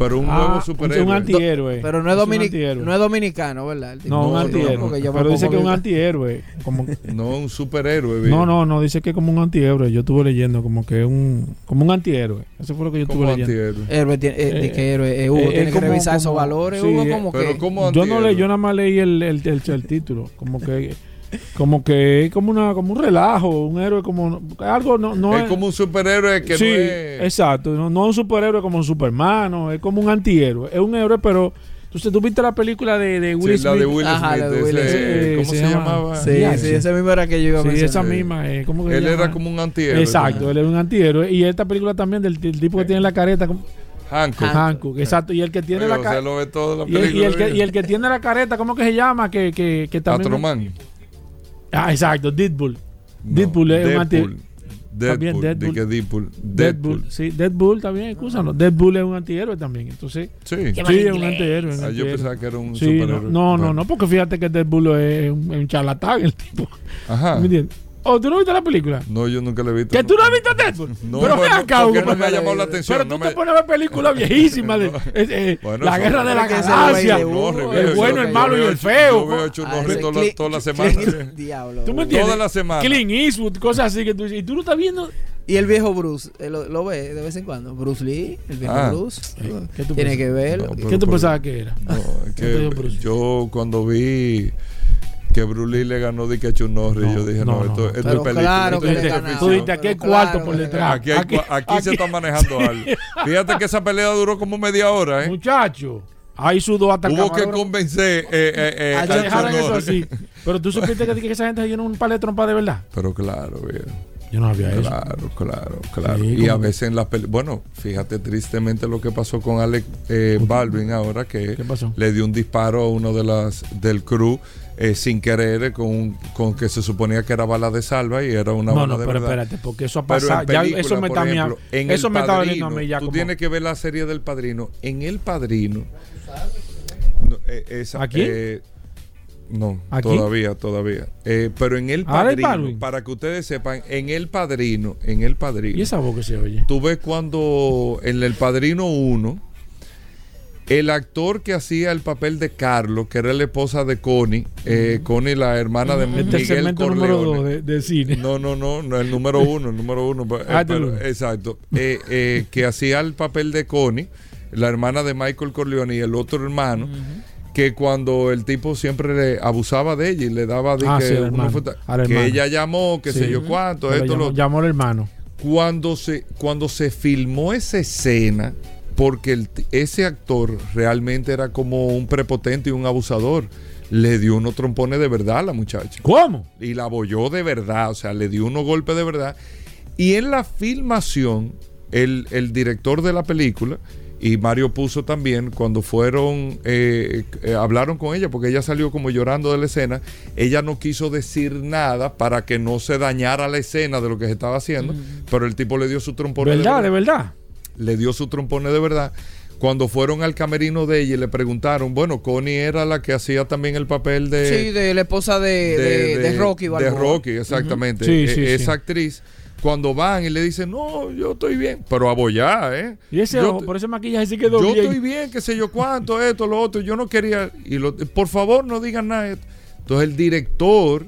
Pero un Ah, nuevo un- superhéroe. Un antihéroe. Pero no es, domini- antihéroe. no es dominicano, ¿verdad? No, un No, no, antihéroe. no, Pero dice que es un antihéroe. Como, (laughs) No, un superhéroe. no, no, no, dice que es como un antihéroe. Yo estuve leyendo como que es un, como un antihéroe. Eso fue lo que yo Como estuve leyendo. antihéroe. Héroe tiene- eh, de Eh, que héroe, eh, Hugo eh, tiene es que como- revisar esos como- valores, sí, Hugo, eh, como Pero que... como Yo no antihéroe. le, yo nada más leí el, el, el- el título. Como que como que es como una como un relajo, un héroe como algo no no es como un superhéroe que sí, no es. exacto, no, no un superhéroe como un Superman, no, es como un antihéroe, es un héroe pero entonces tú viste la película de, de Will Sí, la de Smith? Will Ajá, Smith. de Will ese- Smith. ¿Cómo Se se, llama- llamaba? Sí, sí, sí. esa misma era que yo iba a Sí, esa misma, eh, ¿cómo que Él se era como un antihéroe. Exacto, él es un antihéroe y esta película también del, del tipo que tiene la careta como Hancock. Hancock, exacto, y el que tiene Oye, la careta y, y y el que tiene la careta, ¿cómo que se llama? Que, que, que también Atroman. Ah, exacto, Deadpool. No, Deadpool es un anti- Deadpool. También Deadpool. Que Deadpool. Deadpool. Deadpool. Sí, Deadpool también, escúchanos. Deadpool es un antihéroe también. Entonces, Sí. sí, es un antihéroe. un Ah, yo pensaba que era un Sí, no, superhéroe. no, no, no, porque fíjate que Deadpool es un, es un charlatán, el tipo. Ajá. ¿Me entiendes? ¿O tú no viste la película? No, yo nunca le he visto. ¿Que tú no has visto Deadpool? (laughs) No, pero bueno, ven acá, porque Hugo, no me ha llamado la atención. Pero no tú me- te pones a ver películas viejísimas de (laughs) eh, eh, Bueno, La Guerra de la Galaxia, el bueno, el malo y el feo. Yo veo Ah, ese toda, la- Clint- toda la semana. Diablo. ¿Tú me entiendes? Toda la semana. Clint Eastwood, cosas así que tú dices. Y tú no estás viendo. Y el viejo Bruce, eh, lo, lo ve de vez en cuando. Bruce Lee, el viejo Ah. Bruce. ¿Qué tú Tiene piensas? que verlo. No, que- pero- ¿Qué tú pero- pensabas que era? (laughs) Yo cuando vi que Bruce Lee le ganó de que a Chuck Norris, No, yo dije, no, no, no, esto, esto Pero es película. claro esto que es. Tú dijiste aquí hay cuarto claro por detrás. Aquí, se está manejando (laughs) algo. Fíjate que esa pelea duró como media hora, ¿eh? Muchacho, ahí sudó hasta Hubo que convencer eh, eh, eh, a dejaran eso así. Pero tú supiste que, que esa gente se llenó un par de trompas de verdad. Pero claro, viejo. Yo no sabía eso. Claro, claro, claro. Sí, y a veces en las películas. Bueno, fíjate tristemente lo que pasó con Alec eh, Baldwin ahora, que ¿Qué pasó? le dio un disparo a uno de las del crew eh, sin querer, eh, con, con que se suponía que era bala de salva y era una No, bala no, de pero verdad. espérate, porque eso ha pasado. Ya, eso me está, ejemplo, en eso El me está doliendo a Padrino, mí ya. Tú como- tienes que ver la serie del Padrino. En El Padrino. No, eh, esa, ¿Aquí? eh, no, ¿Aquí? todavía, todavía. Eh, pero en El Padrino, para que ustedes sepan, en El Padrino, en El Padrino. ¿Y esa voz que se oye? Tú ves cuando en El Padrino 1, el actor que hacía el papel de Carlos, que era la esposa de Connie, eh, Connie, la hermana de Este es el Miguel segmento número Corleone. 2 de, de cine. No, no, no, no, el número (laughs) uno, el número uno. eh, Ah, pero- tú. exacto. Eh, eh, (laughs) que hacía el papel de Connie, la hermana de Michael Corleone y el otro hermano. Que cuando el tipo siempre le abusaba de ella y le daba de Ah, que, sí, hermano, ella llamó, que Sí. sé yo cuánto, Pero esto, llamó, lo llamó al hermano. cuando se cuando se filmó esa escena porque el ese actor realmente era como un prepotente y un abusador le dio unos trompones de verdad a la muchacha ¿Cómo? y la abolló de verdad o sea le dio unos golpes de verdad y en la filmación el, el director de la película y Mario puso también cuando fueron eh, eh, hablaron con ella porque ella salió como llorando de la escena ella no quiso decir nada para que no se dañara la escena de lo que se estaba haciendo pero el tipo le dio su trompone ¿Verdad? De verdad. Le dio su trompone de verdad. Cuando fueron al camerino de ella y le preguntaron, bueno, Connie era la que hacía también el papel de, sí, de la esposa de, de, de Rocky de Balboa. Rocky, exactamente. Sí, E- sí, esa sí. actriz, cuando van y le dicen, no, yo estoy bien, pero abollá, ¿eh? Y ese Yo ojo, por ese maquillaje sí quedó yo bien. estoy bien, qué sé yo cuánto, esto, lo otro. Yo no quería. Y lo- por favor, no digan nada. de. Entonces, el director,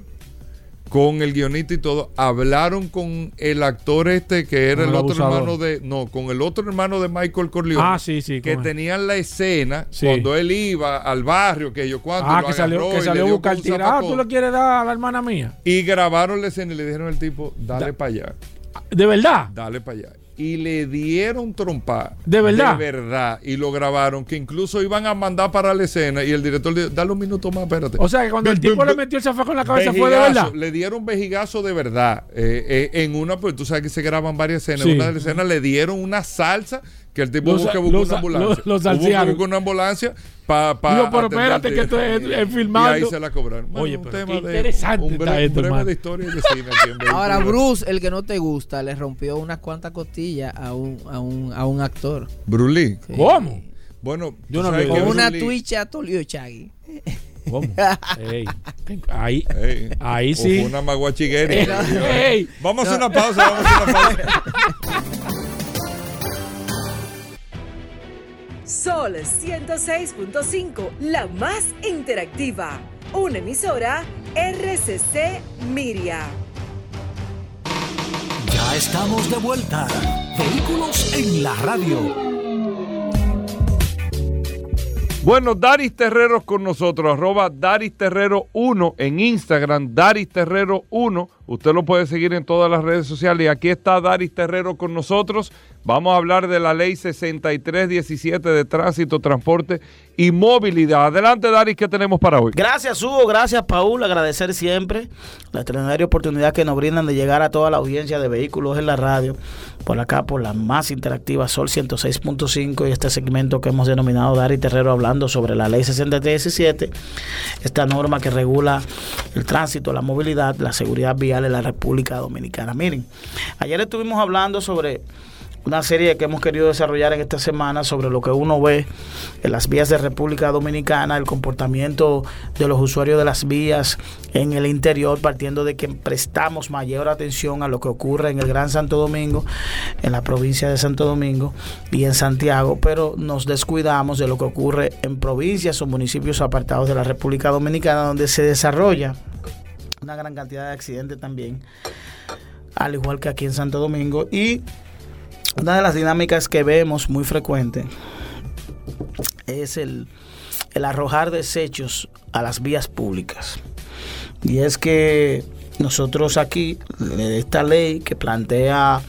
con el guionista y todo, hablaron con el actor este que era el el otro hermano de. No, con el otro hermano de Michael Corleone. Ah, sí, sí. Que tenían la escena Sí. cuando él iba al barrio, que yo cuánto. Ah, lo que salió, que salió a buscar zafacón. ¿Tú le quieres dar a la hermana mía? Y grabaron la escena y le dijeron al tipo, dale Da- para allá, ¿De verdad? dale para allá. Y le dieron trompa. ¿De verdad? De verdad. Y lo grabaron, que incluso iban a mandar para la escena. Y el director le dijo, dale un minuto más, espérate. O sea, que cuando el tipo le metió el zafacón en la cabeza fue de verdad. Le dieron vejigazo de verdad. Eh, eh, en una, pues tú sabes que se graban varias escenas. Sí. En una de las escenas le dieron una salsa que el tipo Los- los- una ambulancia. los- los O busque una ambulancia para. Pa Digo, pero espérate, que esto es- es filmando. Y ahí se la cobraron. Bueno, Oye, un pero tema qué de- interesante Un está breve, esto, un breve de historia de cine. Ahora. Bruce, el que no te gusta, le rompió unas cuantas costillas a un, a un, a un actor. Bruce Lee. Sí. ¿Cómo? Bueno, Yo no Con una Lee- tuicha Tolio Chagui. ¿Cómo? Ey, ahí, Ey, ahí o sí. fue una maguachiguera. Ey, Vamos a hacer una pausa, vamos a hacer una pausa. (laughs) Sol 106.5, la más interactiva. Una emisora RCC Miria. Ya estamos de vuelta. Vehículos en la radio. Bueno, Daris Terreros con nosotros, arroba Daris Terrero 1 en Instagram, Daris Terrero 1. Usted lo puede seguir en todas las redes sociales. Y aquí está Daris Terrero con nosotros. Vamos a hablar de la ley 6317 de tránsito, transporte y movilidad. Adelante, Daris, ¿qué tenemos para hoy? Gracias, Hugo. Gracias, Paul. Agradecer siempre la extraordinaria oportunidad que nos brindan de llegar a toda la audiencia de vehículos en la radio. Por acá, por la más interactiva Sol 106.5 y este segmento que hemos denominado Dari Terrero hablando sobre la ley 6317, esta norma que regula el tránsito, la movilidad, la seguridad vial en la República Dominicana. Miren, ayer estuvimos hablando sobre una serie que hemos querido desarrollar en esta semana sobre lo que uno ve en las vías de República Dominicana, el comportamiento de los usuarios de las vías en el interior, partiendo de que prestamos mayor atención a lo que ocurre en el Gran Santo Domingo, en la provincia de Santo Domingo y en Santiago, pero nos descuidamos de lo que ocurre en provincias o municipios apartados de la República Dominicana, donde se desarrolla una gran cantidad de accidentes también, al igual que aquí en Santo Domingo. Y una de las dinámicas que vemos muy frecuente es el, el arrojar desechos a las vías públicas. Y es que nosotros aquí, esta ley que plantea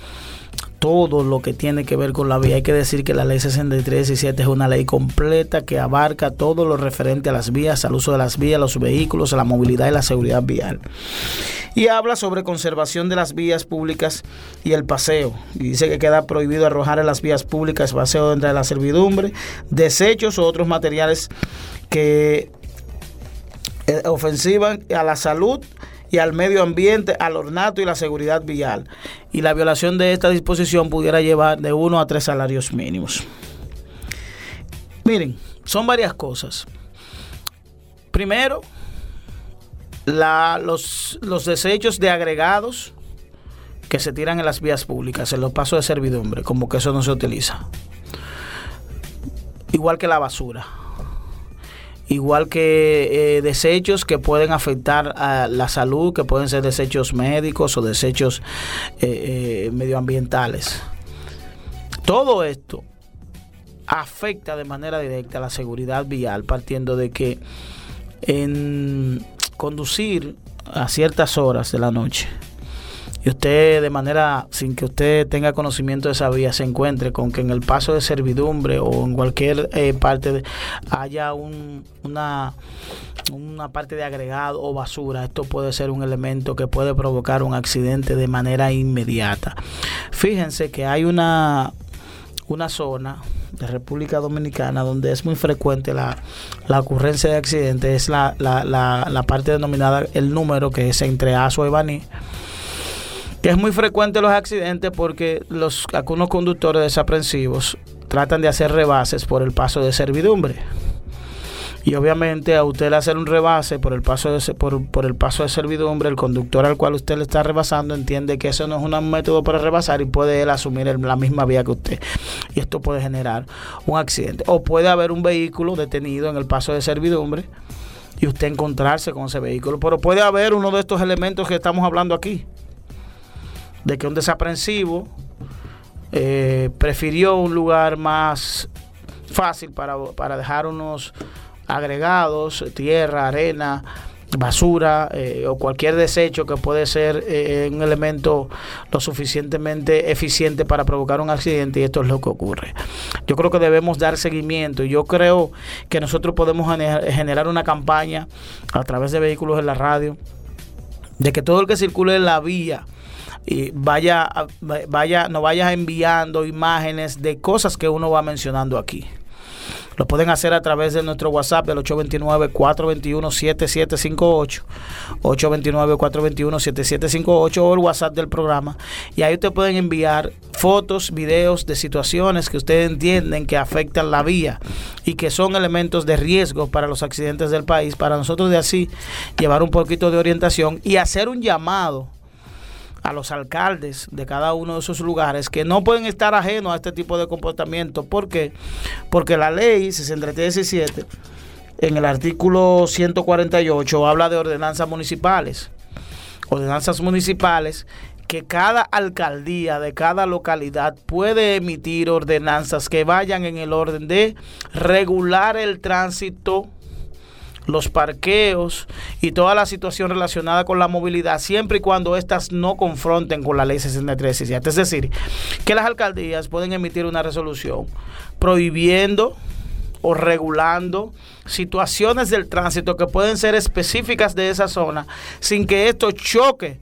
todo lo que tiene que ver con la vía. Hay que decir que la ley 6317 es una ley completa que abarca todo lo referente a las vías, al uso de las vías, los vehículos, a la movilidad y la seguridad vial. Y habla sobre conservación de las vías públicas y el paseo. Y dice que queda prohibido arrojar en las vías públicas paseo dentro de la servidumbre, desechos o otros materiales que eh, ofensivan a la salud y al medio ambiente, al ornato y la seguridad vial. Y la violación de esta disposición pudiera llevar de uno a tres salarios mínimos. Miren, son varias cosas. Primero, los desechos de agregados que se tiran en las vías públicas, en los pasos de servidumbre, como que eso no se utiliza. Igual que la basura igual que eh, desechos que pueden afectar a la salud, que pueden ser desechos médicos o desechos eh, eh, medioambientales. Todo esto afecta de manera directa la seguridad vial, partiendo de que en conducir a ciertas horas de la noche, y usted de manera, sin que usted tenga conocimiento de esa vía, se encuentre con que en el paso de servidumbre o en cualquier eh, parte haya un- una, una parte de agregado o basura, esto puede ser un elemento que puede provocar un accidente de manera inmediata. Fíjense que hay una, una zona de República Dominicana donde es muy frecuente la, la ocurrencia de accidentes, es la, la, la, parte denominada el número que es entre Asua y Baní es muy frecuente los accidentes porque los algunos conductores desaprensivos tratan de hacer rebases por el paso de servidumbre. Y obviamente a usted hacer un rebase por el paso de por, el paso de servidumbre, el conductor al cual usted le está rebasando entiende que eso no es un método para rebasar y puede él asumir la misma vía que usted. Y esto puede generar un accidente. O puede haber un vehículo detenido en el paso de servidumbre y usted encontrarse con ese vehículo. Pero puede haber uno de estos elementos que estamos hablando aquí de que un desaprensivo eh, prefirió un lugar más fácil para, para dejar unos agregados, tierra, arena, basura eh, o cualquier desecho que puede ser eh, un elemento lo suficientemente eficiente para provocar un accidente y esto es lo que ocurre. Yo creo que debemos dar seguimiento y yo creo que nosotros podemos gene- generar una campaña a través de vehículos en la radio de que todo el que circule en la vía y vaya, vaya, nos vayas enviando imágenes de cosas que uno va mencionando aquí. Lo pueden hacer a través de nuestro WhatsApp del 829-421-7758, 829-421-7758 o el WhatsApp del programa. Y ahí ustedes pueden enviar fotos, videos de situaciones que ustedes entienden que afectan la vía y que son elementos de riesgo para los accidentes del país, para nosotros de así llevar un poquito de orientación y hacer un llamado a los alcaldes de cada uno de esos lugares que no pueden estar ajenos a este tipo de comportamiento. ¿Por qué? Porque la ley 6317 en el artículo 148 habla de ordenanzas municipales. Ordenanzas municipales que cada alcaldía de cada localidad puede emitir ordenanzas que vayan en el orden de regular el tránsito los parqueos y toda la situación relacionada con la movilidad, siempre y cuando éstas no confronten con la ley 6317. Es decir, que las alcaldías pueden emitir una resolución prohibiendo o regulando situaciones del tránsito que pueden ser específicas de esa zona sin que esto choque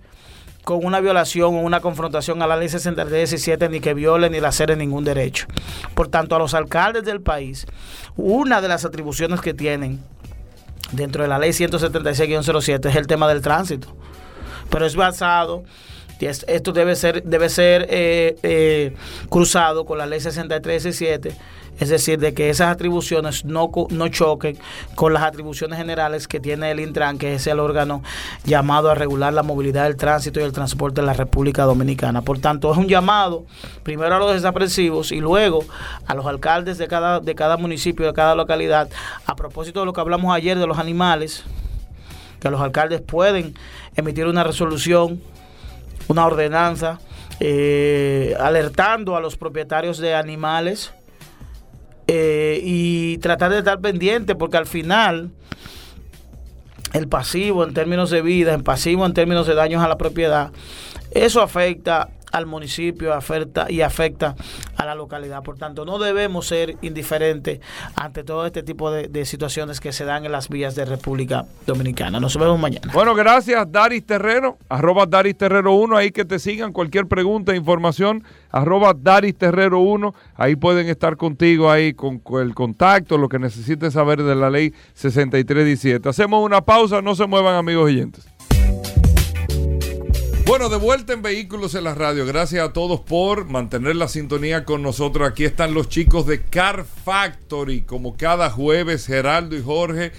con una violación o una confrontación a la ley 6317 ni que viole ni la cere ningún derecho. Por tanto, a los alcaldes del país, una de las atribuciones que tienen dentro de la ley 176-07 es el tema del tránsito. Pero es basado, esto debe ser, debe ser eh, eh, cruzado con la ley 63-17 es decir, de que esas atribuciones no, no choquen con las atribuciones generales que tiene el Intran, que es el órgano llamado a regular la movilidad del tránsito y el transporte en la República Dominicana. Por tanto, es un llamado primero a los desapresivos y luego a los alcaldes de cada, de cada municipio, de cada localidad, a propósito de lo que hablamos ayer de los animales, que los alcaldes pueden emitir una resolución, una ordenanza, eh, alertando a los propietarios de animales eh, y tratar de estar pendiente porque al final el pasivo en términos de vida, el pasivo en términos de daños a la propiedad, eso afecta al municipio afecta y afecta a la localidad. Por tanto, no debemos ser indiferentes ante todo este tipo de, situaciones que se dan en las vías de República Dominicana. Nos vemos mañana. Bueno, gracias, Daris Terrero, arroba Daris Terrero 1, ahí que te sigan cualquier pregunta, información, arroba Daris Terrero 1, ahí pueden estar contigo ahí con, el contacto, lo que necesites saber de la ley 6317. Hacemos una pausa, no se muevan amigos oyentes. Bueno, de vuelta en Vehículos en la Radio. Gracias a todos por mantener la sintonía con nosotros. Aquí están los chicos de Car Factory, como cada jueves, Geraldo y Jorge,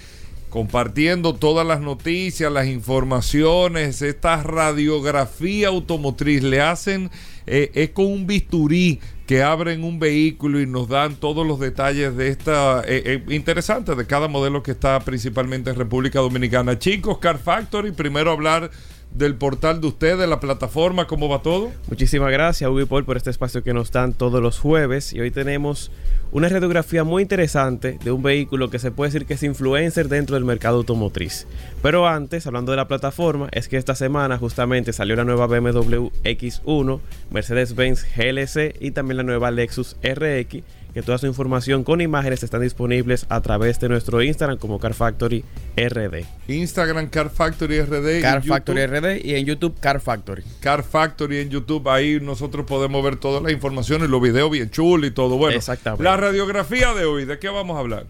compartiendo todas las noticias, las informaciones, esta radiografía automotriz. Le hacen, eh, es con un bisturí que abren un vehículo y nos dan todos los detalles de esta eh, eh, interesante de cada modelo que está principalmente en República Dominicana. Chicos, Car Factory, primero hablar del portal de ustedes, de la plataforma, ¿cómo va todo? Muchísimas gracias, Hugo Paul, por este espacio que nos dan todos los jueves. Y hoy tenemos una radiografía muy interesante de un vehículo que se puede decir que es influencer dentro del mercado automotriz. Pero antes, hablando de la plataforma, es que esta semana justamente salió la nueva BMW X1, Mercedes-Benz GLC y también la nueva Lexus RX que toda su información con imágenes están disponibles a través de nuestro Instagram como Car Factory RD. Instagram Car Factory RD. Car Factory RD y en YouTube Car Factory. Car Factory en YouTube, ahí nosotros podemos ver toda la información y los videos bien chulos y todo. Bueno, Exactamente. la radiografía de hoy, ¿de qué vamos a hablar?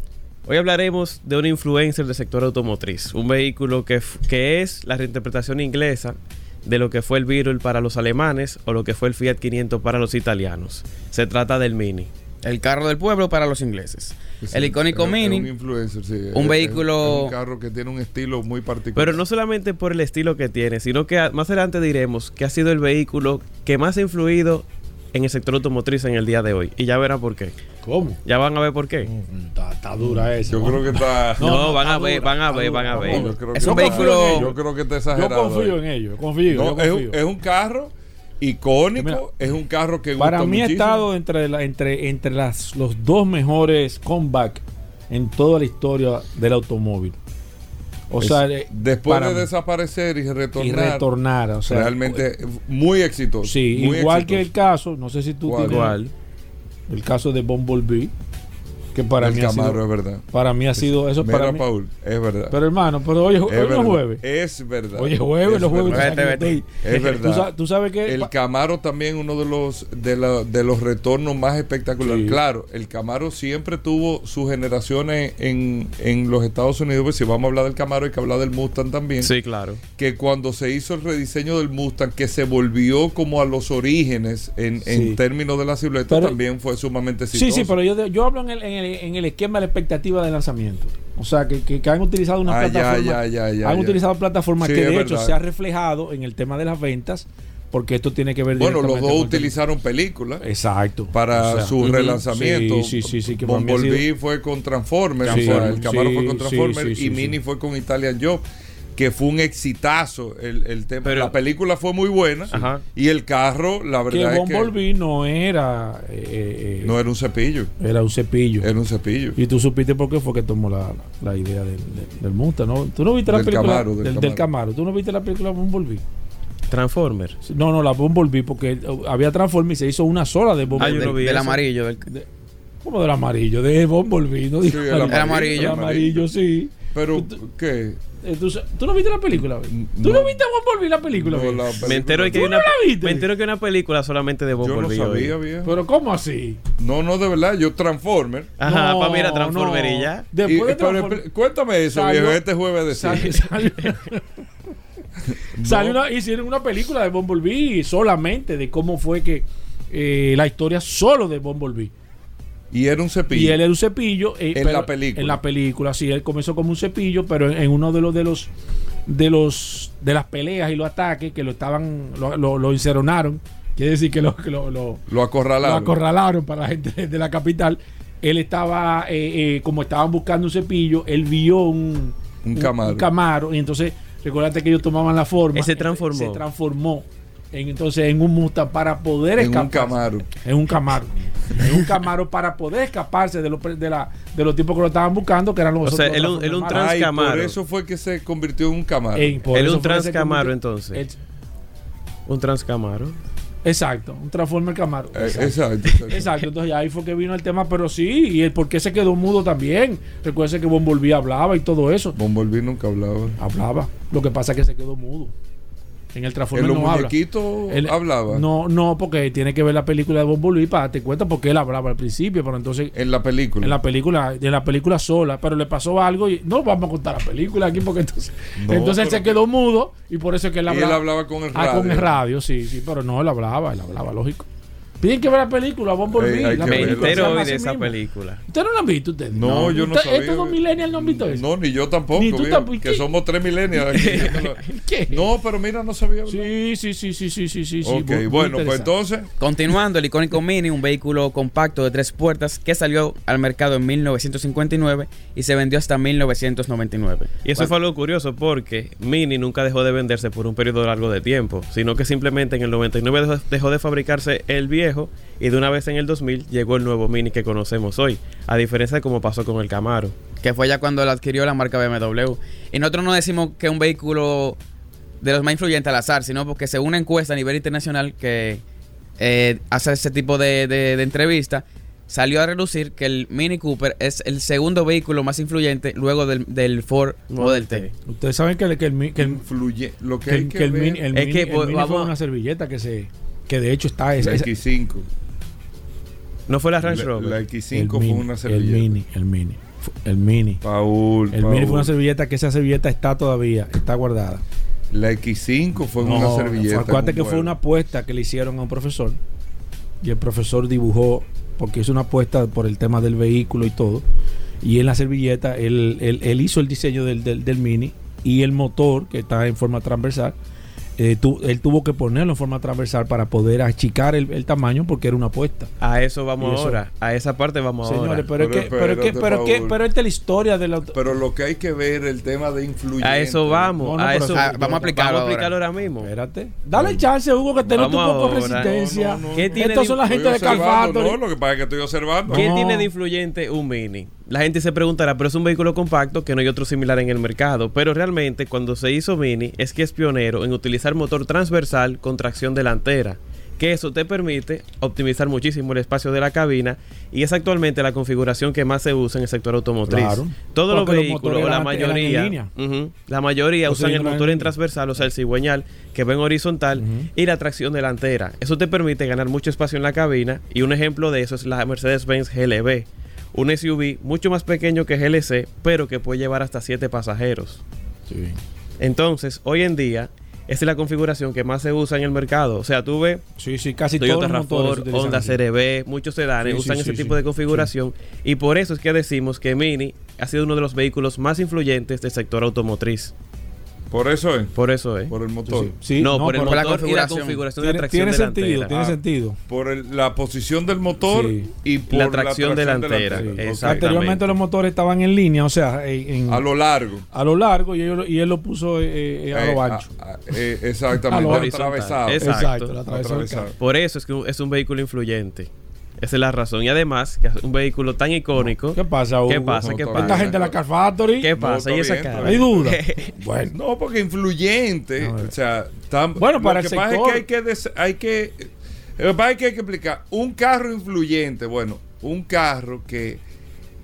Hoy hablaremos de un influencer del sector automotriz, un vehículo que, que es la reinterpretación inglesa de lo que fue el Virul para los alemanes o lo que fue el Fiat 500 para los italianos. Se trata del Mini. El carro del pueblo para los ingleses. el icónico Mini. un influencer, sí. Un vehículo. un carro que tiene un estilo muy particular. Pero no solamente por el estilo que tiene, sino que más adelante diremos que ha sido el vehículo que más ha influido en el sector automotriz en el día de hoy. Y ya verán por qué. ¿Cómo? Ya van a ver por qué. Está, dura eso. Yo creo que está. (laughs) No, van, a ver, van a ver, van a ver, Es un vehículo. Yo creo que está exagerado. Yo confío en ellos. Confío, yo confío. Es, un, es un carro icónico, es un carro que gusta Para mí ha estado entre, entre, entre las, los dos mejores comeback en toda la historia del automóvil. O sea, eh, después de desaparecer y retornar, y retornar o sea, realmente muy exitoso. Sí, igual que el caso, no sé si tú tienes el caso de Bumblebee. Que para del mí ha Camaro, sido- es verdad. Para mí ha sido eso Mira, para mí. Paul, es verdad. Pero hermano, pero hoy, es- hoy es no jueves. Es verdad. Hoy es jueves, Es los jueves. verdad. tú sabes Es verdad. Tú, sa- tú sabes que El Camaro también uno de los de, la- de los retornos más espectaculares. Sí. Claro, el Camaro siempre tuvo sus generaciones en, en los Estados Unidos. Pues si vamos a hablar del Camaro hay que hablar del Mustang también. Sí, claro. Que cuando se hizo el rediseño del Mustang, que se volvió como a los orígenes en, en Sí. términos de la silueta, Pero- también fue sumamente Sí, exitoso. sí, pero yo, yo hablo en el, en, el, en el esquema de la expectativa de lanzamiento. O sea, que, que, que han utilizado una Ah, plataforma. ya, ya, ya, han utilizado plataformas Sí, que de hecho verdad. se ha reflejado en el tema de las ventas, porque esto tiene que ver Bueno, los dos utilizaron películas. Exacto. para O sea, su relanzamiento. Sí, sí, sí, que Bumblebee sido- fue con Transformers, Sí, o sea, el Camaro fue con Transformers y Mini fue con Italian Job, que fue un exitazo el, el tema. Pero- la película fue muy buena y el carro, la que verdad es que Bumblebee no era eh, eh, no era un cepillo, era un cepillo. era un cepillo. Y tú supiste por qué fue que tomó la, la idea del, del, del Mustang, ¿no? ¿Tú no viste la Del película Camaro, del del, del Camaro. Camaro? ¿Tú no viste la película Bumblebee? Transformer. No, no, la Bumblebee, porque uh, había Transformers y se hizo una sola de Ah, Bumblebee. yo no vi del eso. amarillo. del- ¿Cómo del amarillo? De Bumblebee, no Sí, amarillo. El amarillo. El amarillo, sí. Pero ¿qué? ¿Tú, tú no viste la película? ¿Tú no, No. viste Bumblebee la película? No, la Me película- entero, de que hay ¿Tú una, no la viste? me entero que hay una película solamente de Yo no Bumblebee. sabía, viejo. Pero ¿cómo así? No, no, de verdad, yo Transformer. Ajá, No, para mí era Transformer no. y ya. Después Y- de pero, Transformers- esp- cuéntame eso, Salió- viejo, este jueves de Salió- salió- (laughs) salió una- hicieron una película de Bumblebee solamente de cómo fue que eh, la historia solo de Bumblebee. Y era un cepillo. Y él era un cepillo. eh, En pero- la película. En la película, sí. Él comenzó como un cepillo, pero en, en uno de los de los de los de las peleas y los ataques que lo estaban lo, lo, lo enceronaron. Quiere decir que lo, que lo, lo- lo acorralaron. lo acorralaron para la gente de la capital. Él estaba, eh, eh, como estaban buscando un cepillo, él vio un, Un Camaro. un Camaro, y entonces, recuérdate que ellos tomaban la forma. Él se transformó. Se transformó. En, entonces, en un Mustang para poder en un escapar. Camaro. En un Camaro. en un Camaro para poder escaparse de los, pre- de, la, de los tipos que lo estaban buscando, que eran los O sea, otros él un- él un Transformers trans- Ay, Camaro. por eso fue que se convirtió en un Camaro. Él un Transcamaro, entonces. Él- Un Transcamaro. exacto, un Transformer Camaro. Eh, Exacto. exacto, exacto. Exacto, entonces ahí fue que vino el tema, pero sí, y el por qué se quedó mudo también. Recuerden que Bumblebee hablaba y todo eso. Bumblebee nunca hablaba. Hablaba. Lo que pasa es que se quedó mudo. En el En Transformer los no habla. Él- hablaba. No, no, porque tiene que ver la película de Bumblebee para darte cuenta porque él hablaba al principio, pero entonces En la película. en la película, en la película sola, pero le pasó algo y no vamos a contar la película aquí porque entonces, (laughs) No, entonces él se quedó mudo y por eso es que él Y hablaba. él hablaba con el Ah, radio. con el radio, sí, sí, pero no, él hablaba, él hablaba, lógico. Tienen que ver la película, Bumblebee. Ey, hay la Me entero hoy de esa mismo. película. ¿Ustedes no la han visto? ustedes? No, yo no sabía. Estos dos millennials no han visto eso. No, ni yo tampoco. Ni tú viejo, tampoco. Que somos tres millennials. (laughs) ¿Qué? No, pero mira, no sabía. ¿verdad? Sí, sí, sí, sí, sí, sí, sí. ok, muy- muy bueno, pues entonces. Continuando, el icónico Mini, un vehículo compacto de tres puertas que salió al mercado en 1959 y se vendió hasta 1999. Y eso fue algo curioso porque Mini nunca dejó de venderse por un periodo largo de tiempo, sino que simplemente en el 99 dejó, dejó de fabricarse el viejo y de una vez en el 2000 llegó el nuevo Mini que conocemos hoy, a diferencia de como pasó con el Camaro. que fue ya cuando la adquirió la marca BMW. Y nosotros no decimos que un vehículo de los más influyentes al azar, sino porque según una encuesta a nivel internacional que eh, hace ese tipo de, de, de entrevista, salió a relucir que el Mini Cooper es el segundo vehículo más influyente luego del, del Ford Model T. Ustedes saben que, el- que el, que el, influye. Lo que, que hay que, que el ver, mini, el Es mini- que, el pues, mini fue una servilleta que se que de hecho está es, la es- X5. No fue la Range Rover. la el X5 fue mini, una el servilleta. mini, el mini, el mini. Paul, El Paul. mini fue una servilleta que esa servilleta está todavía, está guardada. La X5 fue No, una servilleta. Acuérdate que fue una apuesta que le hicieron a un profesor y el profesor dibujó, porque hizo una apuesta por el tema del vehículo y todo, y en la servilleta él, él- él hizo el diseño del, del- del mini y el motor que está en forma transversal. Eh, tu- él tuvo que ponerlo en forma transversal para poder achicar el, el tamaño porque era una apuesta. A eso vamos eso- ahora. A esa parte vamos Señores, ahora. pero, es Pero que, pero, es que, pero, es que- pero esta es la historia de la... Pero lo que hay que ver el tema de influyente. A eso vamos. No, no, a eso, vamos a aplicarlo Vamos a ahora. aplicarlo ahora mismo. Espérate. Dale chance, Hugo, que tenemos un poco de ahora. resistencia. No, no, no. ¿Qué tiene Estos son la gente de Calvato. No, lo que pasa es que estoy observando. ¿Qué No. tiene de influyente un Mini? La gente se preguntará, pero es un vehículo compacto que no hay otro similar en el mercado. Pero realmente, cuando se hizo Mini, es que es pionero en utilizar motor transversal con tracción delantera, que eso te permite optimizar muchísimo el espacio de la cabina y es actualmente la configuración que más se usa en el sector automotriz. Claro. Todos los vehículos, la mayoría, la mayoría usan el motor en transversal, o sea, el cigüeñal, que va en horizontal, y la tracción delantera. Eso te permite ganar mucho espacio en la cabina y un ejemplo de eso es la Mercedes-Benz GLB, un SUV mucho más pequeño que GLC, pero que puede llevar hasta 7 pasajeros. Sí. Entonces, hoy en día, esa es la configuración que más se usa en el mercado. O sea, tú ves Sí, sí, casi Toyota todos los motores se RAV4, utilizan Honda. CRV, muchos sedanes Sí, usan ese tipo de configuración y por eso es que decimos que Mini ha sido uno de los vehículos más influyentes del sector automotriz. Por eso es. Por eso es. Por el motor. Sí, no, por el por la y la configuración. de Tiene, tracción tiene sentido, delantera. tiene Ah. sentido. Por el- la posición del motor Sí. y por La tracción delantera. Exactamente. Anteriormente los motores estaban en línea, o sea, en, en- A lo largo. a lo largo y, ellos- y él lo puso eh, eh, a Eh, lo ancho. a- a- eh, exactamente. A lo atravesado. Exacto. La Atravesado. Por eso es que es un vehículo influyente. Esa es la razón. Y además, que es un vehículo tan icónico. ¿Qué pasa, Hugo? ¿Qué pasa? No, ¿Qué pasa? Esta gente de la Car Factory, ¿Qué No, pasa? está ¿Y esa bien, cara? hay duda. (laughs) bueno, No, porque influyente. Ver. O sea, Bueno, para lo que pasa es que hay que, des- hay que. Lo que pasa es que hay que explicar. Un carro influyente, bueno, un carro que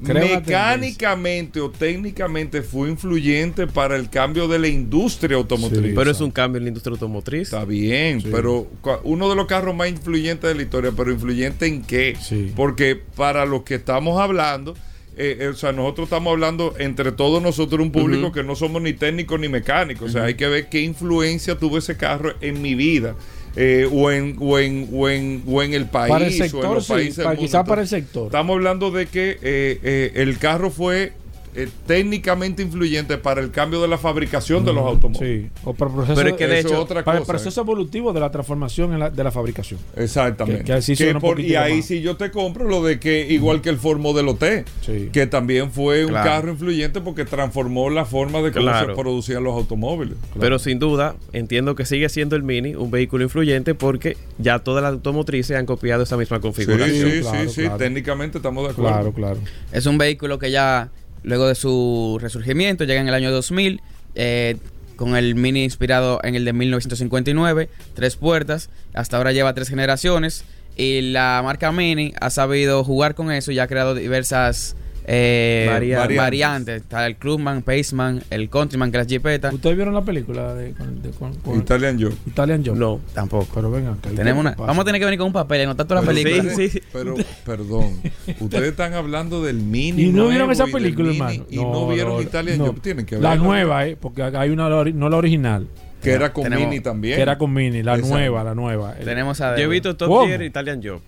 Mecánicamente o técnicamente fue influyente para el cambio de la industria automotriz. Sí. Pero es un cambio en la industria automotriz. Está bien, Sí. pero uno de los carros más influyentes de la historia, pero influyente en qué? Sí. Porque para los que estamos hablando, eh, eh, o sea, nosotros estamos hablando entre todos nosotros, un público que no somos ni técnicos ni mecánicos. O sea, hay que ver qué influencia tuvo ese carro en mi vida. Eh, o, en, o, en, o, en, o en el país para el o en sector, los sí, países del para, quizás para el sector. Estamos hablando de que eh, eh, el carro fue eh, técnicamente influyente para el cambio de la fabricación de los automóviles. Sí, o para el proceso, Pero es que de Eso hecho, es otra para el proceso evolutivo de la transformación en la- de la fabricación. Exactamente. Que- que así suena un por- poquitico y ahí más. sí yo te compro lo de que, igual que el Ford Modelo T, Sí. que también fue un carro influyente porque transformó la forma de cómo Claro. se producían los automóviles. Pero sin duda, entiendo que sigue siendo el Mini un vehículo influyente porque ya todas las automotrices han copiado esa misma Sí, configuración. sí, claro, sí, sí, claro. técnicamente estamos de acuerdo. Claro, claro. Es un vehículo que ya, luego de su resurgimiento, llega en el año 2000, eh, con el Mini inspirado en el de 1959, tres puertas, hasta ahora lleva tres generaciones, y la marca Mini ha sabido jugar con eso y ha creado diversas eh, Variantes. variantes. Está el Clubman, Paceman, el Countryman, que es la Jeepeta. ¿Ustedes vieron la película de, con, de- con- con Italian Job. Italian Job? No. Tampoco. Pero vengan, acá, Tenemos una, vamos a tener que venir con un papel y anotar toda la Pero película. ustedes- Sí, sí. Pero, perdón, ustedes están hablando del Mini. ¿Y no nuevo vieron esa película, Mini, hermano? Y no, vieron Italian no. Job. Tienen que La verla. nueva, eh, porque hay una, no la original, Que era con Tenemos- Mini también. que era con Mini, la Exacto. nueva, la nueva. Tenemos a Yo he visto Top Italian Job.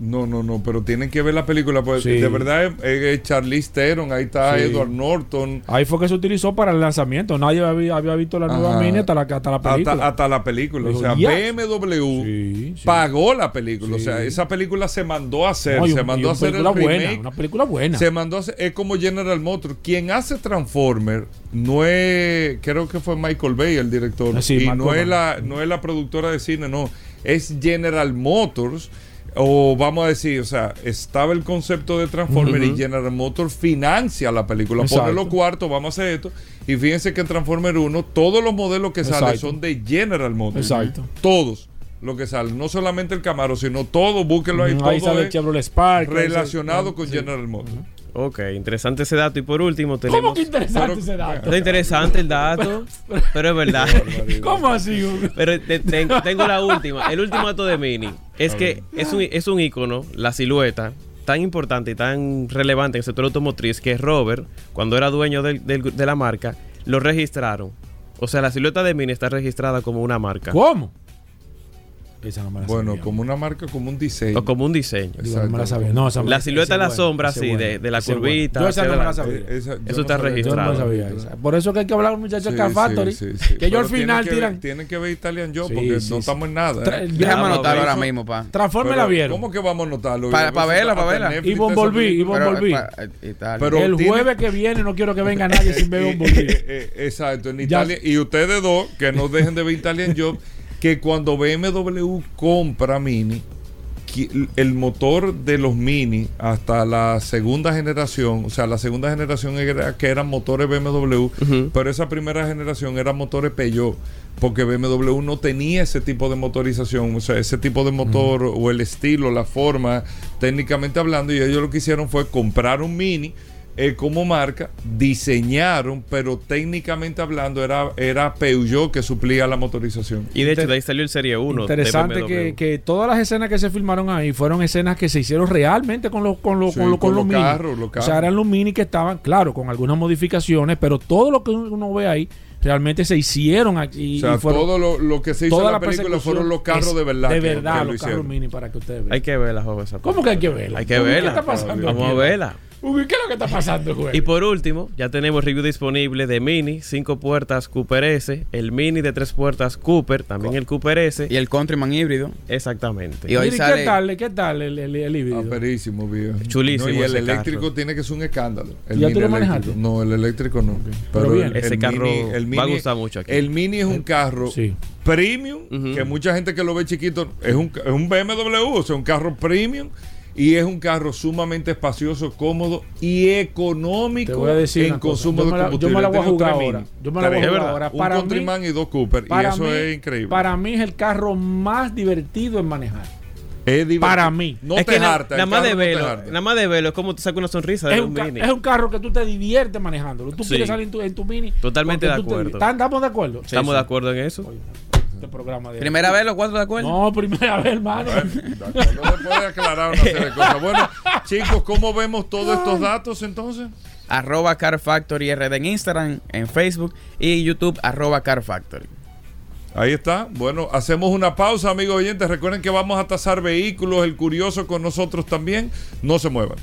No, no, no, pero tienen que ver la película. Pues, Sí. De verdad, es, es Charlize Theron, ahí está Sí. Edward Norton. Ahí fue que se utilizó para el lanzamiento. Nadie había, había visto la nueva. Mini hasta la, hasta la película. Hasta, hasta la película. O sea. BMW Sí, pagó la película. O sea, esa película se mandó a hacer. No, se mandó a hacer el buena, remake. una película buena. Se mandó a hacer. Es como General Motors. Quien hace Transformer no es. Creo que fue Michael Bay, el director. Ah, sí, y Michael no es, la, no es la productora de cine, no. Es General Motors. O vamos a decir, o sea, estaba el concepto de Transformer y General Motors financia la película. Exacto. los cuartos, vamos a hacer esto. Y fíjense que en Transformer 1, todos los modelos que salen son de General Motors. Exacto. Todos los que salen. No solamente el Camaro, sino todo. Búsquenlo ahí. Ahí todo sale el Chevrolet Spark. relacionado ese- con sí. General Motors. Ok, interesante ese dato. Y por último tenemos... ¿Cómo que interesante Pero- ese dato? Está interesante el dato, pero es verdad. (laughs) ¿Cómo así? Hugo? Pero te- te- tengo la última. El último dato de Mini es que es un, es un icono, la silueta, tan importante y tan relevante en el sector automotriz que Robert, cuando era dueño del- del- de la marca, lo registraron. O sea, la silueta de Mini está registrada como una marca ¿Cómo? Esa no me la Bueno, sabía. como una marca, como un diseño. o como un diseño. Digo, no me la sabía. No, esa- La silueta de la sombra buena, de, de la curvita. Yo esa no me la sabía. Eh, esa- Eso está sabía- Yo no registrado. sabía esa. Por eso que hay que hablar, muchachos, de Car Sí, Factory. sí, sí, sí. Que ellos al final tienen que ver- tiran. tienen que ver Italian Job Sí, porque sí, no sí. estamos en nada. ¿eh? Déjame anotarlo ahora mismo, pa. Transforme la vieron. ¿Cómo que vamos a anotarlo? Pa- Yo pa creo que verla, hasta pa verla. Y esa y eh, tal. Pero el jueves que viene no quiero que venga nadie sin ver Eh, un eh, eh, eh, Exacto, en Italia. Y ustedes dos, que no dejen de ver Italian Job, que cuando BMW compra Mini, el motor de los Mini hasta la segunda generación, o sea, la segunda generación era que eran motores BMW, pero esa primera generación eran motores Peugeot, porque BMW no tenía ese tipo de motorización, o sea, ese tipo de motor o el estilo, la forma, técnicamente hablando, y ellos lo que hicieron fue comprar un Mini. Eh, como marca, diseñaron, pero técnicamente hablando era, era Peugeot que suplía la motorización. Y de hecho, de ahí salió el Serie 1. Interesante que, que todas las escenas que se filmaron ahí fueron escenas que se hicieron realmente con los con los Sí, con los, con con los los mini. carros, los O sea, eran los mini que estaban, claro, con algunas modificaciones, pero todo lo que uno ve ahí realmente se hicieron aquí. O sea, y fueron todo lo, lo que se hizo toda en la película persecución fueron los carros es de verdad. De que- verdad, que lo los carros mini para que ustedes vean. Hay que verla, joven. ¿Cómo que hay que verla? Hay que verla. ¿Qué está pasando? Vamos aquí? a verla. Uy, ¿qué es lo que está pasando, güey? Y por último, ya tenemos review disponible de Mini, 5 puertas Cooper S, el Mini de 3 puertas Cooper, también el Cooper S. Y el Countryman híbrido. Exactamente. Y hoy Mire, sale- ¿Qué tal, qué tal el, el, el híbrido? Ah, perísimo, viejo. Chulísimo No, y el eléctrico carro. tiene que ser un escándalo. El ¿Ya tú lo eléctrico. manejaste? No, el eléctrico no. Pero bien. el, Ese el carro mini, el va a gustar mucho aquí. El mini es un carro Sí. premium, que mucha gente que lo ve chiquito es un, es un BMW, o sea, un carro premium. Y es un carro sumamente espacioso, cómodo y económico Te voy a decir en consumo de la- yo combustible. me la voy a jugar ahora. Mini. Yo me la voy a jugar ahora. Un Para Countryman mí- y dos Cooper. Y eso mí- es increíble. Para mí es el carro más divertido en manejar. Es divertido. para mí. No es te harta. nada más de te harta. nada más de verlo es como tú sacas una sonrisa de Es un, un, Mini. es un carro que tú te diviertes manejándolo. Tú Sí. quieres salir en tu, en tu mini. Totalmente de te- acuerdo. ¿Están- ¿Estamos de acuerdo? Estamos de acuerdo en eso. Este programa de Primera vez los cuatro de acuerdo. No, primera vez, hermano. No se puede aclarar una serie de cosas. Bueno, (laughs) chicos, ¿cómo vemos todos estos datos entonces? Arroba Car Factory RD en Instagram, en Facebook y YouTube arroba Car Factory. Ahí está. Bueno, hacemos una pausa, amigos oyentes. Recuerden que vamos a tasar vehículos, el curioso con nosotros también. No se muevan.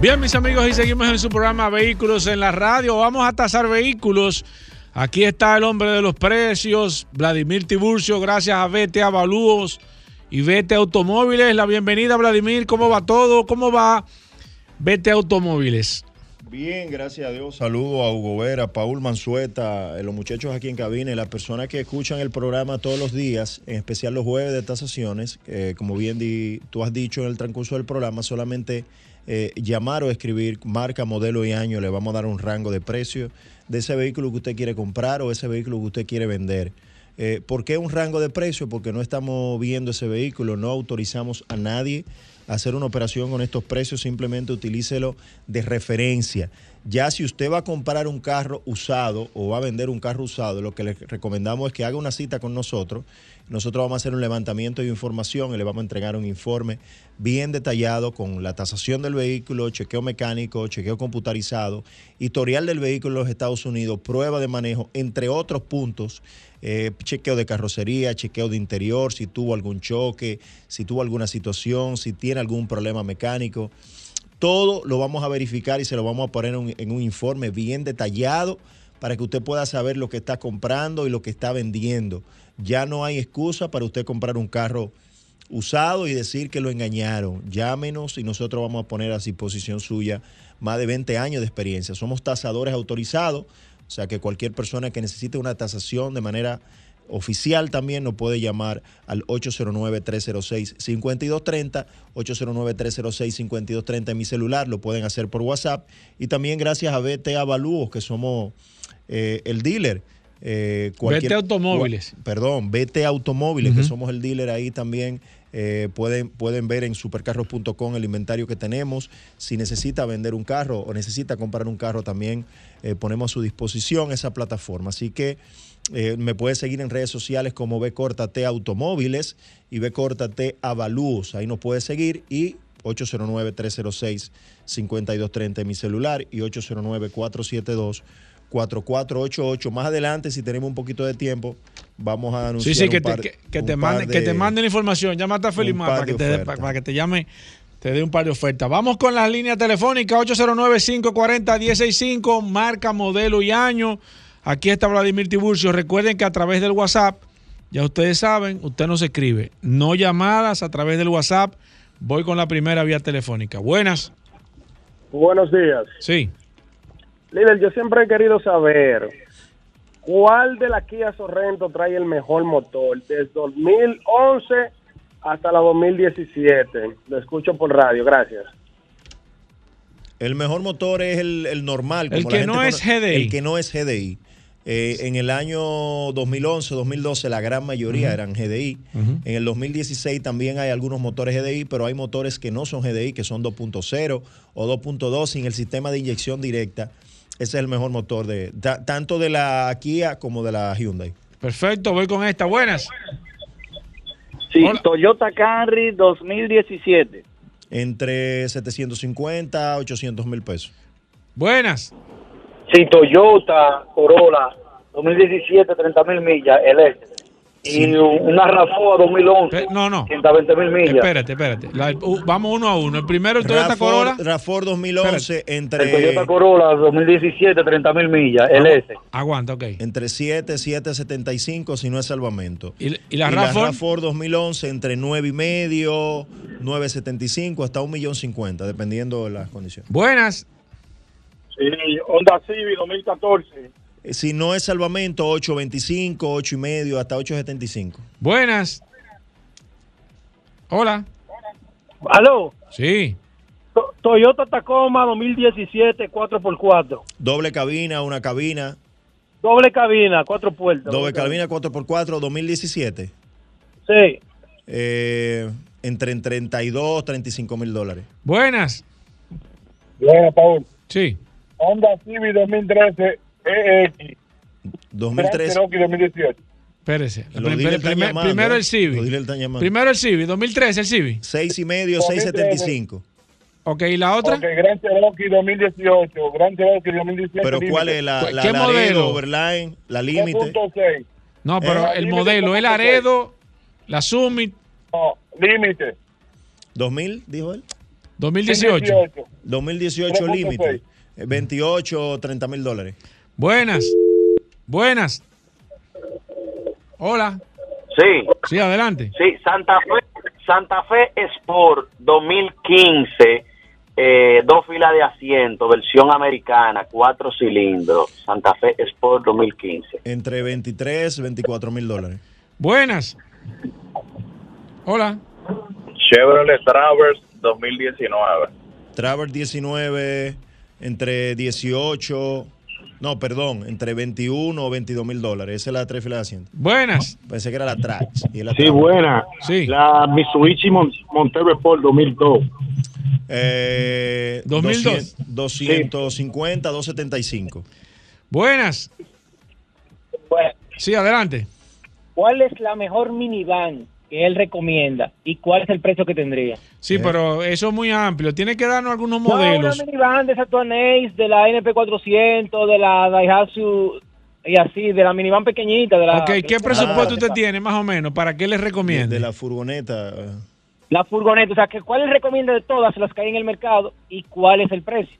Bien, mis amigos, y seguimos en su programa Vehículos en la Radio. Vamos a tasar vehículos. Aquí está el hombre de los precios, Vladimir Tiburcio, gracias a Vete Avalúos y Vete Automóviles. La bienvenida, Vladimir. ¿Cómo va todo? ¿Cómo va Vete Automóviles? Bien, gracias a Dios. Saludo a Hugo Vera, Paul Mansueta, eh, los muchachos aquí en cabina y las personas que escuchan el programa todos los días, en especial los jueves de tasaciones. eh, como bien tú has dicho en el transcurso del programa, solamente eh, llamar o escribir marca, modelo y año, le vamos a dar un rango de precio de ese vehículo que usted quiere comprar o ese vehículo que usted quiere vender. Eh, ¿Por qué un rango de precio? Porque no estamos viendo ese vehículo, no autorizamos a nadie a hacer una operación con estos precios, simplemente utilícelo de referencia. Ya si usted va a comprar un carro usado o va a vender un carro usado, lo que le recomendamos es que haga una cita con nosotros. Nosotros vamos a hacer un levantamiento de información y le vamos a entregar un informe bien detallado con la tasación del vehículo, chequeo mecánico, chequeo computarizado, historial del vehículo en los Estados Unidos, prueba de manejo, entre otros puntos eh, chequeo de carrocería, chequeo de interior, si tuvo algún choque, si tuvo alguna situación, si tiene algún problema mecánico. Todo lo vamos a verificar y se lo vamos a poner en un, en un informe bien detallado para que usted pueda saber lo que está comprando y lo que está vendiendo. Ya no hay excusa para usted comprar un carro usado y decir que lo engañaron. Llámenos y nosotros vamos a poner a disposición suya más de 20 años de experiencia. Somos tasadores autorizados, o sea que cualquier persona que necesite una tasación de manera oficial también nos puede llamar al 809-306-5230, 809-306-5230 en mi celular, lo pueden hacer por WhatsApp y también gracias a BT Avalúos, que somos eh, el dealer. Eh, BT Automóviles. Perdón, BT Automóviles, que somos el dealer ahí también. eh, pueden, pueden ver en supercarros.com el inventario que tenemos. Si necesita vender un carro o necesita comprar un carro, también eh, ponemos a su disposición esa plataforma. Así que eh, me puede seguir en redes sociales como T Automóviles y T Avalúos. Ahí nos puede seguir y 809-306-5230 en mi celular y 809-472-4488. Más adelante, si tenemos un poquito de tiempo, vamos a anunciar Sí, sí, un que, par- te, que, que un te par que de- te manden la información. Llámate a Felimar par para que, te, para, para que te llame, te dé un par de ofertas. Vamos con las líneas telefónicas 809-540-165, marca, modelo y año. Aquí está Vladimir Tiburcio. Recuerden que a través del WhatsApp, ya ustedes saben, usted nos escribe. No llamadas a través del WhatsApp. Voy con la primera vía telefónica. Buenas. Buenos días. Sí. Líder, yo siempre he querido saber cuál de la Kia Sorrento trae el mejor motor, desde 2011 hasta la 2017. Lo escucho por radio, gracias. El mejor motor es el, el normal. El que la gente no es GDI. El que no es GDI. Eh, en el año 2011, 2012, la gran mayoría eran GDI. Ujú. En el 2016 también hay algunos motores GDI, pero hay motores que no son GDI, que son 2.0 o 2.2 sin el sistema de inyección directa. Ese es el mejor motor de ta- tanto de la Kia como de la Hyundai. Perfecto, voy con esta. Buenas. Sí, Toyota Camry 2017. Entre 750 a 800 mil pesos. Buenas. Sí, Toyota Corolla 2017, 30 mil millas, el este. Y una RAV4 2011, no, no. 120 mil millas. Espérate, espérate. La- uh, vamos uno a uno. El primero, el Toyota RAV4 Corolla. RAV4 2011 El entre Toyota Corolla 2017, 30 mil millas, el S. Aguanta, ok. entre 7, 775 si no es salvamento. ¿Y, y la RAV4? RAV4 2011 entre 9 y medio, 975 hasta 1 millón 50 dependiendo de las condiciones. Buenas. Sí, Honda Civic 2014. Eh, Si no es salvamento 825, 8 y medio hasta 875. Buenas. Hola. Aló, Sí. To- Toyota Tacoma 2017, 4x4. Doble cabina, una cabina, Doble cabina, cuatro puertas. doble cabina 4x4 2017. Sí. Eh, entre en 32, 35 mil dólares. Buenas. Bueno, Paul. Sí. Honda Civic 2013, EX. 2013. Cherokee 2018. Espérese. Los Prim- dealers están primer- llamando, primero ¿eh? el llamando. Primero el Civic. 2013 el Civic. 6 y medio, 675. Ok, ¿y la otra? Ok, Gran Cherokee 2018, Gran Cherokee 2017. Pero ¿cuál es la, la Laredo, Overline, la Límite? 2.6. No, pero Eh, el Límite modelo, el 2.6. Aredo, la Summit, No, límite. 2000, dijo él. 2018. 2018 3.6. límite. Eh, 28, 30 mil dólares. Buenas. Buenas. Hola. Sí, Sí, adelante. sí, Santa Fe, Santa Fe Sport 2015, eh, dos filas de asiento, versión americana, cuatro cilindros. Santa Fe Sport 2015. Entre 23, 24 mil dólares. Buenas. Hola. Chevrolet Traverse 2019. Travers 19, entre 18, no, perdón, entre 21 o 22 mil dólares. Esa es la tres filas de asiento. Buenas. Pensé que era la (laughs) Trax. y la Sí, Traverse. buena. Sí. La Mitsubishi Mon Montero Sport 2002. Eh, 2002. 200, 250, 275. Buenas. Sí, adelante. ¿Cuál es la mejor minivan que él recomienda y cuál es el precio que tendría? Sí, pero eso es muy amplio. Tiene que darnos algunos No, modelos. una minivan de esa Ace, de la NP400, de la Daihatsu y así, de la minivan pequeñita. De la, Ok, ¿qué presupuesto Ah, usted tiene más o menos? ¿Para qué le recomiende? De la furgoneta. eh, La furgoneta, o sea, que ¿cuál él recomienda de todas las que hay en el mercado y cuál es el precio?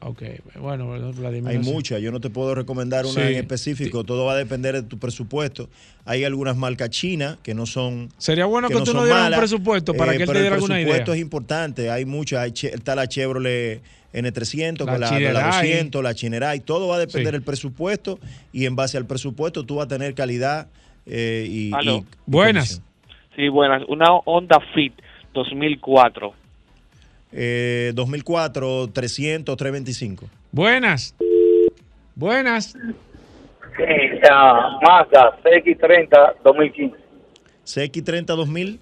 Ok, bueno, Vladimir. Hay no muchas, yo no te puedo recomendar una Sí. en específico, todo va a depender de tu presupuesto. Hay algunas marcas chinas que no son. Sería bueno que no tú son nos dieras un malas, presupuesto para que él pero te diera el alguna idea. presupuesto es importante, hay muchas, hay che- está la Chevrolet N300, La con la, la Chinerai. 200, la Chinerai, todo va a depender Sí. del presupuesto y en base al presupuesto tú vas a tener calidad eh, y- y Buenas. Sí, buenas. Una Honda Fit 2004. Eh, 2004, 300, 325. Buenas. Buenas. Sí, ah, Mazda CX30 2015. CX30 2000,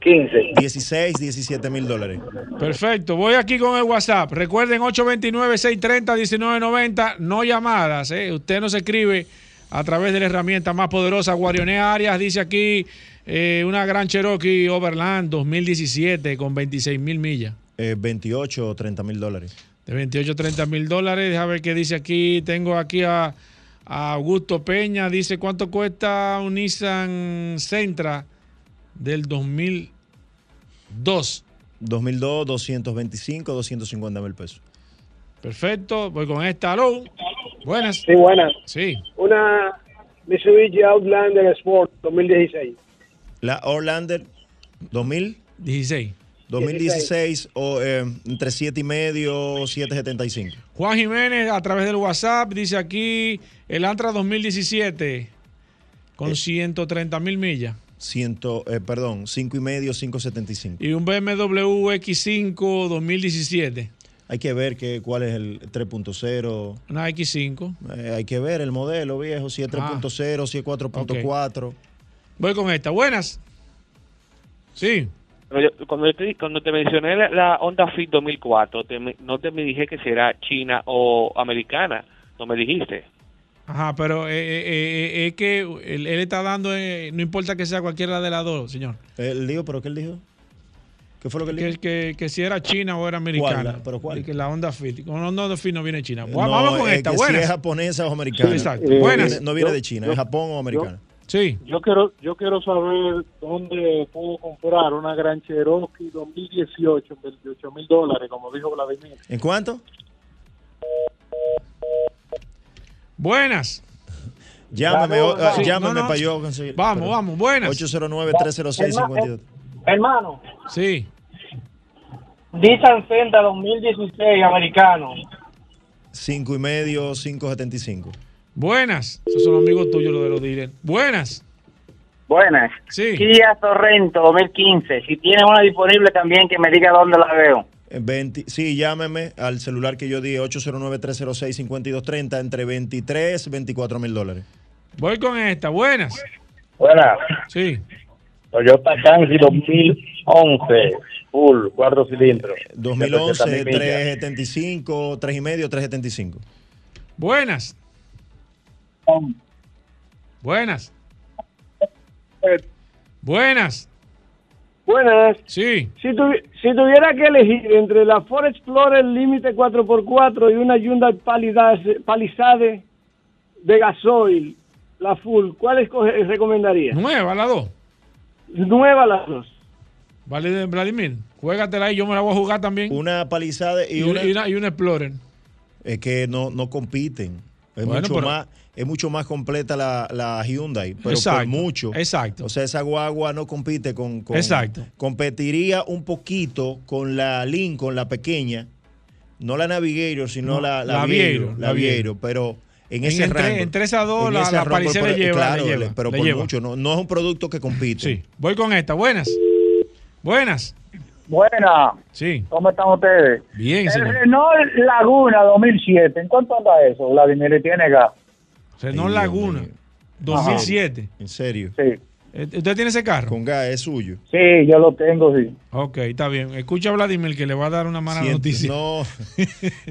15. 16, 17 mil dólares. Perfecto. Voy aquí con el WhatsApp. Recuerden 829-630-1990. No llamadas. ¿eh? Usted nos escribe a través de la herramienta más poderosa. Guarioné Arias dice aquí eh, una gran Cherokee Overland 2017 con 26 mil millas. Eh, 28 o 30 mil dólares. De 28 a 30 mil dólares. Déjame ver qué dice aquí. Tengo aquí a, a Augusto Peña. Dice cuánto cuesta un Nissan Sentra del 2002. 2002, 225, 250 mil pesos. Perfecto. Voy con esta. Aló. Buenas. Sí, buenas. Sí. Una Mitsubishi Outlander Sport 2016. La Orlander 2000, 16. 2016 o eh, entre 7 y medio, 7.75. Juan Jiménez a través del WhatsApp dice aquí el Antra 2017 con 130 mil millas. ciento, eh, perdón, 5 y medio, 575. Y un BMW X5 2017. Hay que ver que, cuál es el 3.0. Una X5. Eh, hay que ver el modelo viejo, si es Ah. 3.0, si es 4.4. Voy con esta. Buenas. Sí. Pero yo- Cuando, te, cuando te mencioné la, la Honda Fit 2004, te no te me dije que si era china o americana. No me dijiste. Ajá, pero eh, eh, eh, es que él, él está dando, eh, no importa que sea cualquiera de las dos, señor. Él dijo, ¿pero qué él dijo? ¿Qué fue lo que él dijo? que, que si era china o era americana. ¿Cuál? ¿Pero cuál? Y que la Honda Fit. Con la Honda Fit no viene china. No, Vamos con es esta. que Buenas. Si es japonesa o americana. Exacto. No Buenas. viene- No viene Yo- de China, yo- es Japón o americana. Sí. Yo quiero, yo quiero saber dónde puedo comprar una Gran Cherokee 2018 en 28 mil dólares, como dijo Vladimir. ¿En cuánto? Buenas. Llámame, o- Vamos, ah, sí, llámame no, no, para yo conseguir. Vamos, Pero- vamos, buenas. 809-306-52. Hermano, Sí. Nissan Sentra 2016 americano. 5 y medio, 575. Buenas. Esos son amigos tuyos, los de los dealers. Buenas. Buenas. Sí. Kia Sorrento 2015. Si tiene una disponible también, que me diga dónde la veo. Eh, 20 sí, llámeme al celular que yo di, 809-306-5230, entre 23 y 24 mil dólares. Voy con esta. Buenas. Buenas. Sí. Toyota Camry 2011, full, cuatro cilindros. 2011, 700.000 millas. 375, 3 y medio, 375. Buenas. Buenas. Buenas. Buenas. Sí. Si, tuvi- si tuviera que elegir entre la Ford Explorer Límite 4x4 y una Hyundai Palisade, Palisade de gasoil, la full, ¿cuál escoge- recomendaría? Nueva, la dos. Nueva las dos. Vale, Vladimir. Juégatela ahí. Yo me la voy a jugar también. Una palizada y, una, y una- y una Explorer. Es que no, no compiten. Es, Bueno, mucho pero- más, es mucho más completa la, la Hyundai, pero Exacto, por mucho. exacto. O sea, esa guagua no compite con, con- Exacto. Competiría un poquito con la Lincoln, la pequeña. No la Navigator, sino No, la, la la Aviator, la. Aviator, pero en, ese rango. entre esas dos, en la- la rango, pero- le lleva, claro, le lleva, pero le por lleva. mucho. No, no es un producto que compite. Sí. Voy con esta. Buenas. Buenas. Buena. Sí. ¿Cómo están ustedes? Bien, El señor. Renault Laguna 2007. ¿En cuánto anda eso, Vladimir? ¿Y tiene gas? Renault Laguna. 2007. ¿En serio? Sí. ¿Usted tiene ese carro? Con gas, es suyo. Sí, yo lo tengo, sí. Ok, está bien. Escucha a Vladimir que le va a dar una mala Ciento- noticia. No,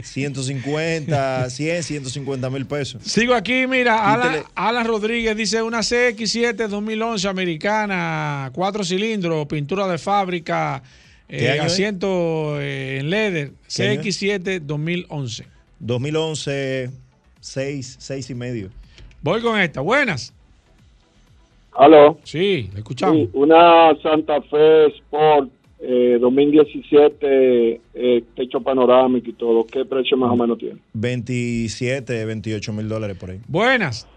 150, 100, 150 mil pesos. Sigo aquí, mira, Alan. Alan Rodríguez dice una CX7 2011 americana, cuatro cilindros, pintura de fábrica, ¿Qué eh, asiento eh, en leather, ¿Qué año es? CX7 2011. 2011, 6, 6 y medio. Voy con esta, buenas. ¿Aló? Sí, escuchamos. Sí, una Santa Fe Sport eh, 2017, eh, techo panorámico y todo. ¿Qué precio más o menos tiene? 27, 28 mil dólares por ahí. Buenas.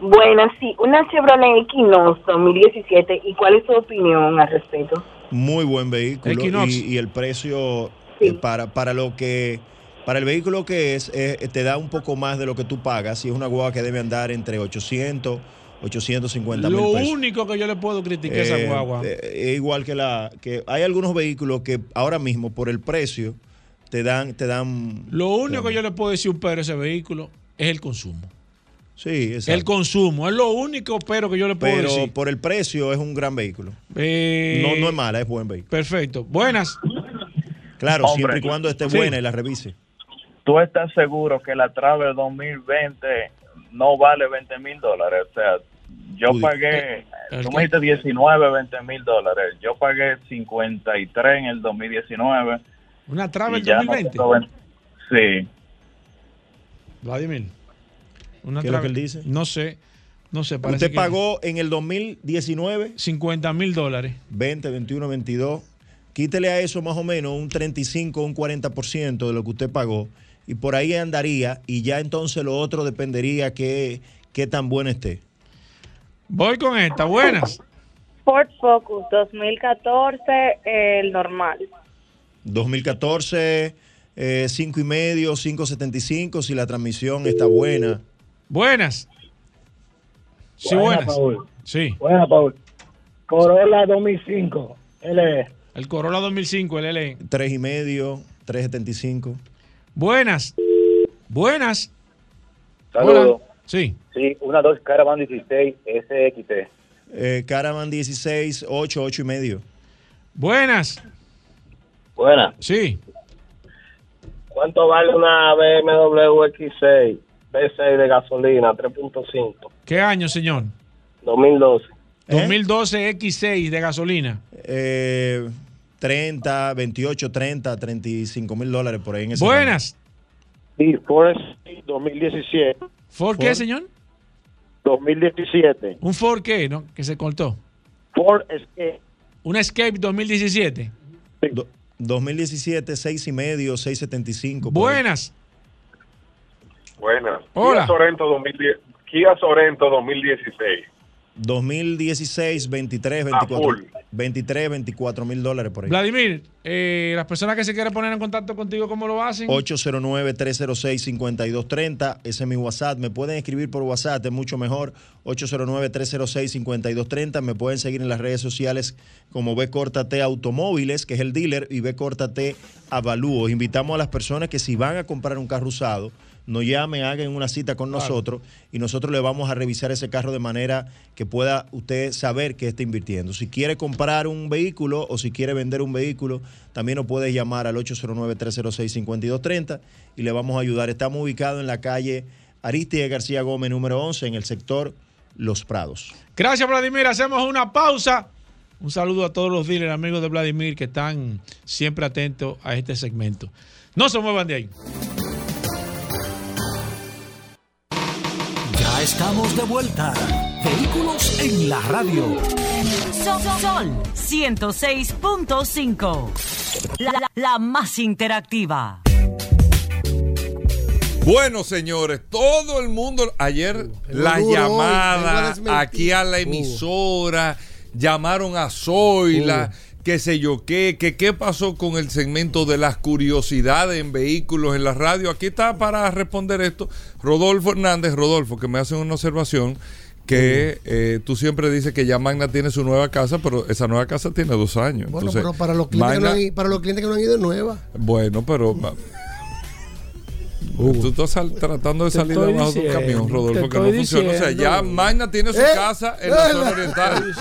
Bueno, sí, una Chevrolet Equinox 2017. ¿Y cuál es su opinión al respecto? Muy buen vehículo Equinox. y, y el precio eh, para, para lo que para el vehículo que es eh, te da un poco más de lo que tú pagas y es una guagua que debe andar entre 800 850 mil Lo pesos. único que yo le puedo criticar a esa Eh, guagua. eh, es igual que la que hay algunos vehículos que ahora mismo por el precio te dan te dan Lo único que yo le puedo decir un pero a ese vehículo es el consumo. Sí exacto. El consumo, es lo único pero que yo le puedo pero decir. por el precio es un gran vehículo. Eh, no no es mala, es buen vehículo. Perfecto. Buenas. Claro, Hombre. siempre y cuando esté Sí. buena y la revise. ¿Tú estás seguro que la Travel 2020 no vale 20 mil dólares? O sea, yo di- pagué, ¿El tú me dijiste 19, 20 mil dólares. Yo pagué 53 en el 2019. Una Travel y ya no 2020. tengo ven- Sí. Vladimir. Una ¿Qué es lo que él dice? No sé. No sé. Parece Usted que pagó en el 2019 50 mil dólares. 20, 21, 22. Quítele a eso más o menos un 35, un 40% de lo que usted pagó. Y por ahí andaría. Y ya entonces lo otro dependería qué, qué tan buena esté. Voy con esta. Buenas. Ford Focus 2014, el normal. 2014, eh, 5 y medio, 5.75 si la transmisión está buena. Buenas. Sí, Buena, buenas. Paul. Sí. Buena, Paul. Corolla 2005, LE. El Corolla 2005, el LE. Tres y medio, 375. Buenas. Buenas. Saludos. Hola. Sí. Sí, una dos Caravan 16 SXT. Eh, Caravan 16, 8, 8 y medio. Buenas. Buena. Sí. ¿Cuánto vale una BMW X6 V6 de gasolina 3.5? ¿Qué año, señor? 2012. 2012 X6 de gasolina. Eh, 30, 28, 30, 35 mil dólares por ahí en ese Buenas. Sí, Ford 2017. ¿Ford qué, señor? 2017. ¿Un Ford qué, no? Que se cortó. Ford Escape. ¿Un Escape 2017? Do- 2017, 6 y medio, 675. por ahí. Buenas. Hola. Kia Sorento, 2010, Kia Sorento 2016. 2016, 23, A 24. full. 23, 24 mil dólares por ahí. Vladimir, eh, las personas que se quieren poner en contacto contigo, ¿cómo lo hacen? 809-306-5230. Ese es mi WhatsApp. Me pueden escribir por WhatsApp, es mucho mejor. 809-306-5230. Me pueden seguir en las redes sociales como B T Automóviles, que es el dealer, y B T Avalúos. Invitamos a las personas que si van a comprar un carro usado, nos llamen, hagan una cita con nosotros y nosotros le vamos a revisar ese carro de manera que pueda usted saber que está invirtiendo. Si quiere comprar un vehículo o si quiere vender un vehículo, también nos puede llamar al 809-306-5230 y le vamos a ayudar. Estamos ubicados en la calle Aristide García Gómez, número 11, en el sector Los Prados. Gracias, Vladimir. Hacemos una pausa. Un saludo a todos los dealers, amigos de Vladimir, que están siempre atentos a este segmento. No se muevan de ahí. Estamos de vuelta. Vehículos en la radio. Sol, Sol 106.5. La, la- la más interactiva. Bueno, señores, todo el mundo ayer la duro llamada aquí a la emisora, llamaron a Zoila, qué sé yo qué, que qué pasó con el segmento de las curiosidades en vehículos en la radio. Aquí está para responder esto Rodolfo Hernández, Rodolfo, que me hace una observación que eh, tú siempre dices que ya Magna tiene su nueva casa, pero esa nueva casa tiene dos años. Bueno, Entonces, pero para los, clientes que no han, para los clientes que no han ido es nueva. bueno, pero. Tú estás tratando de salir debajo de un camión, Rodolfo, que no funciona. O sea, ya. Magna tiene su Eh, casa en la eh, (laughs) zona oriental.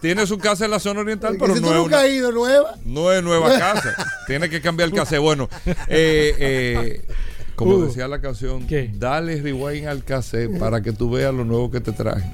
Tiene su casa en la zona oriental, pero si no es, una- ido nueva. no es nueva (laughs) casa. Tiene que cambiar el cassette. Bueno, eh, eh, como decía la canción, dale rewind al cassette para que tú veas lo nuevo que te traje.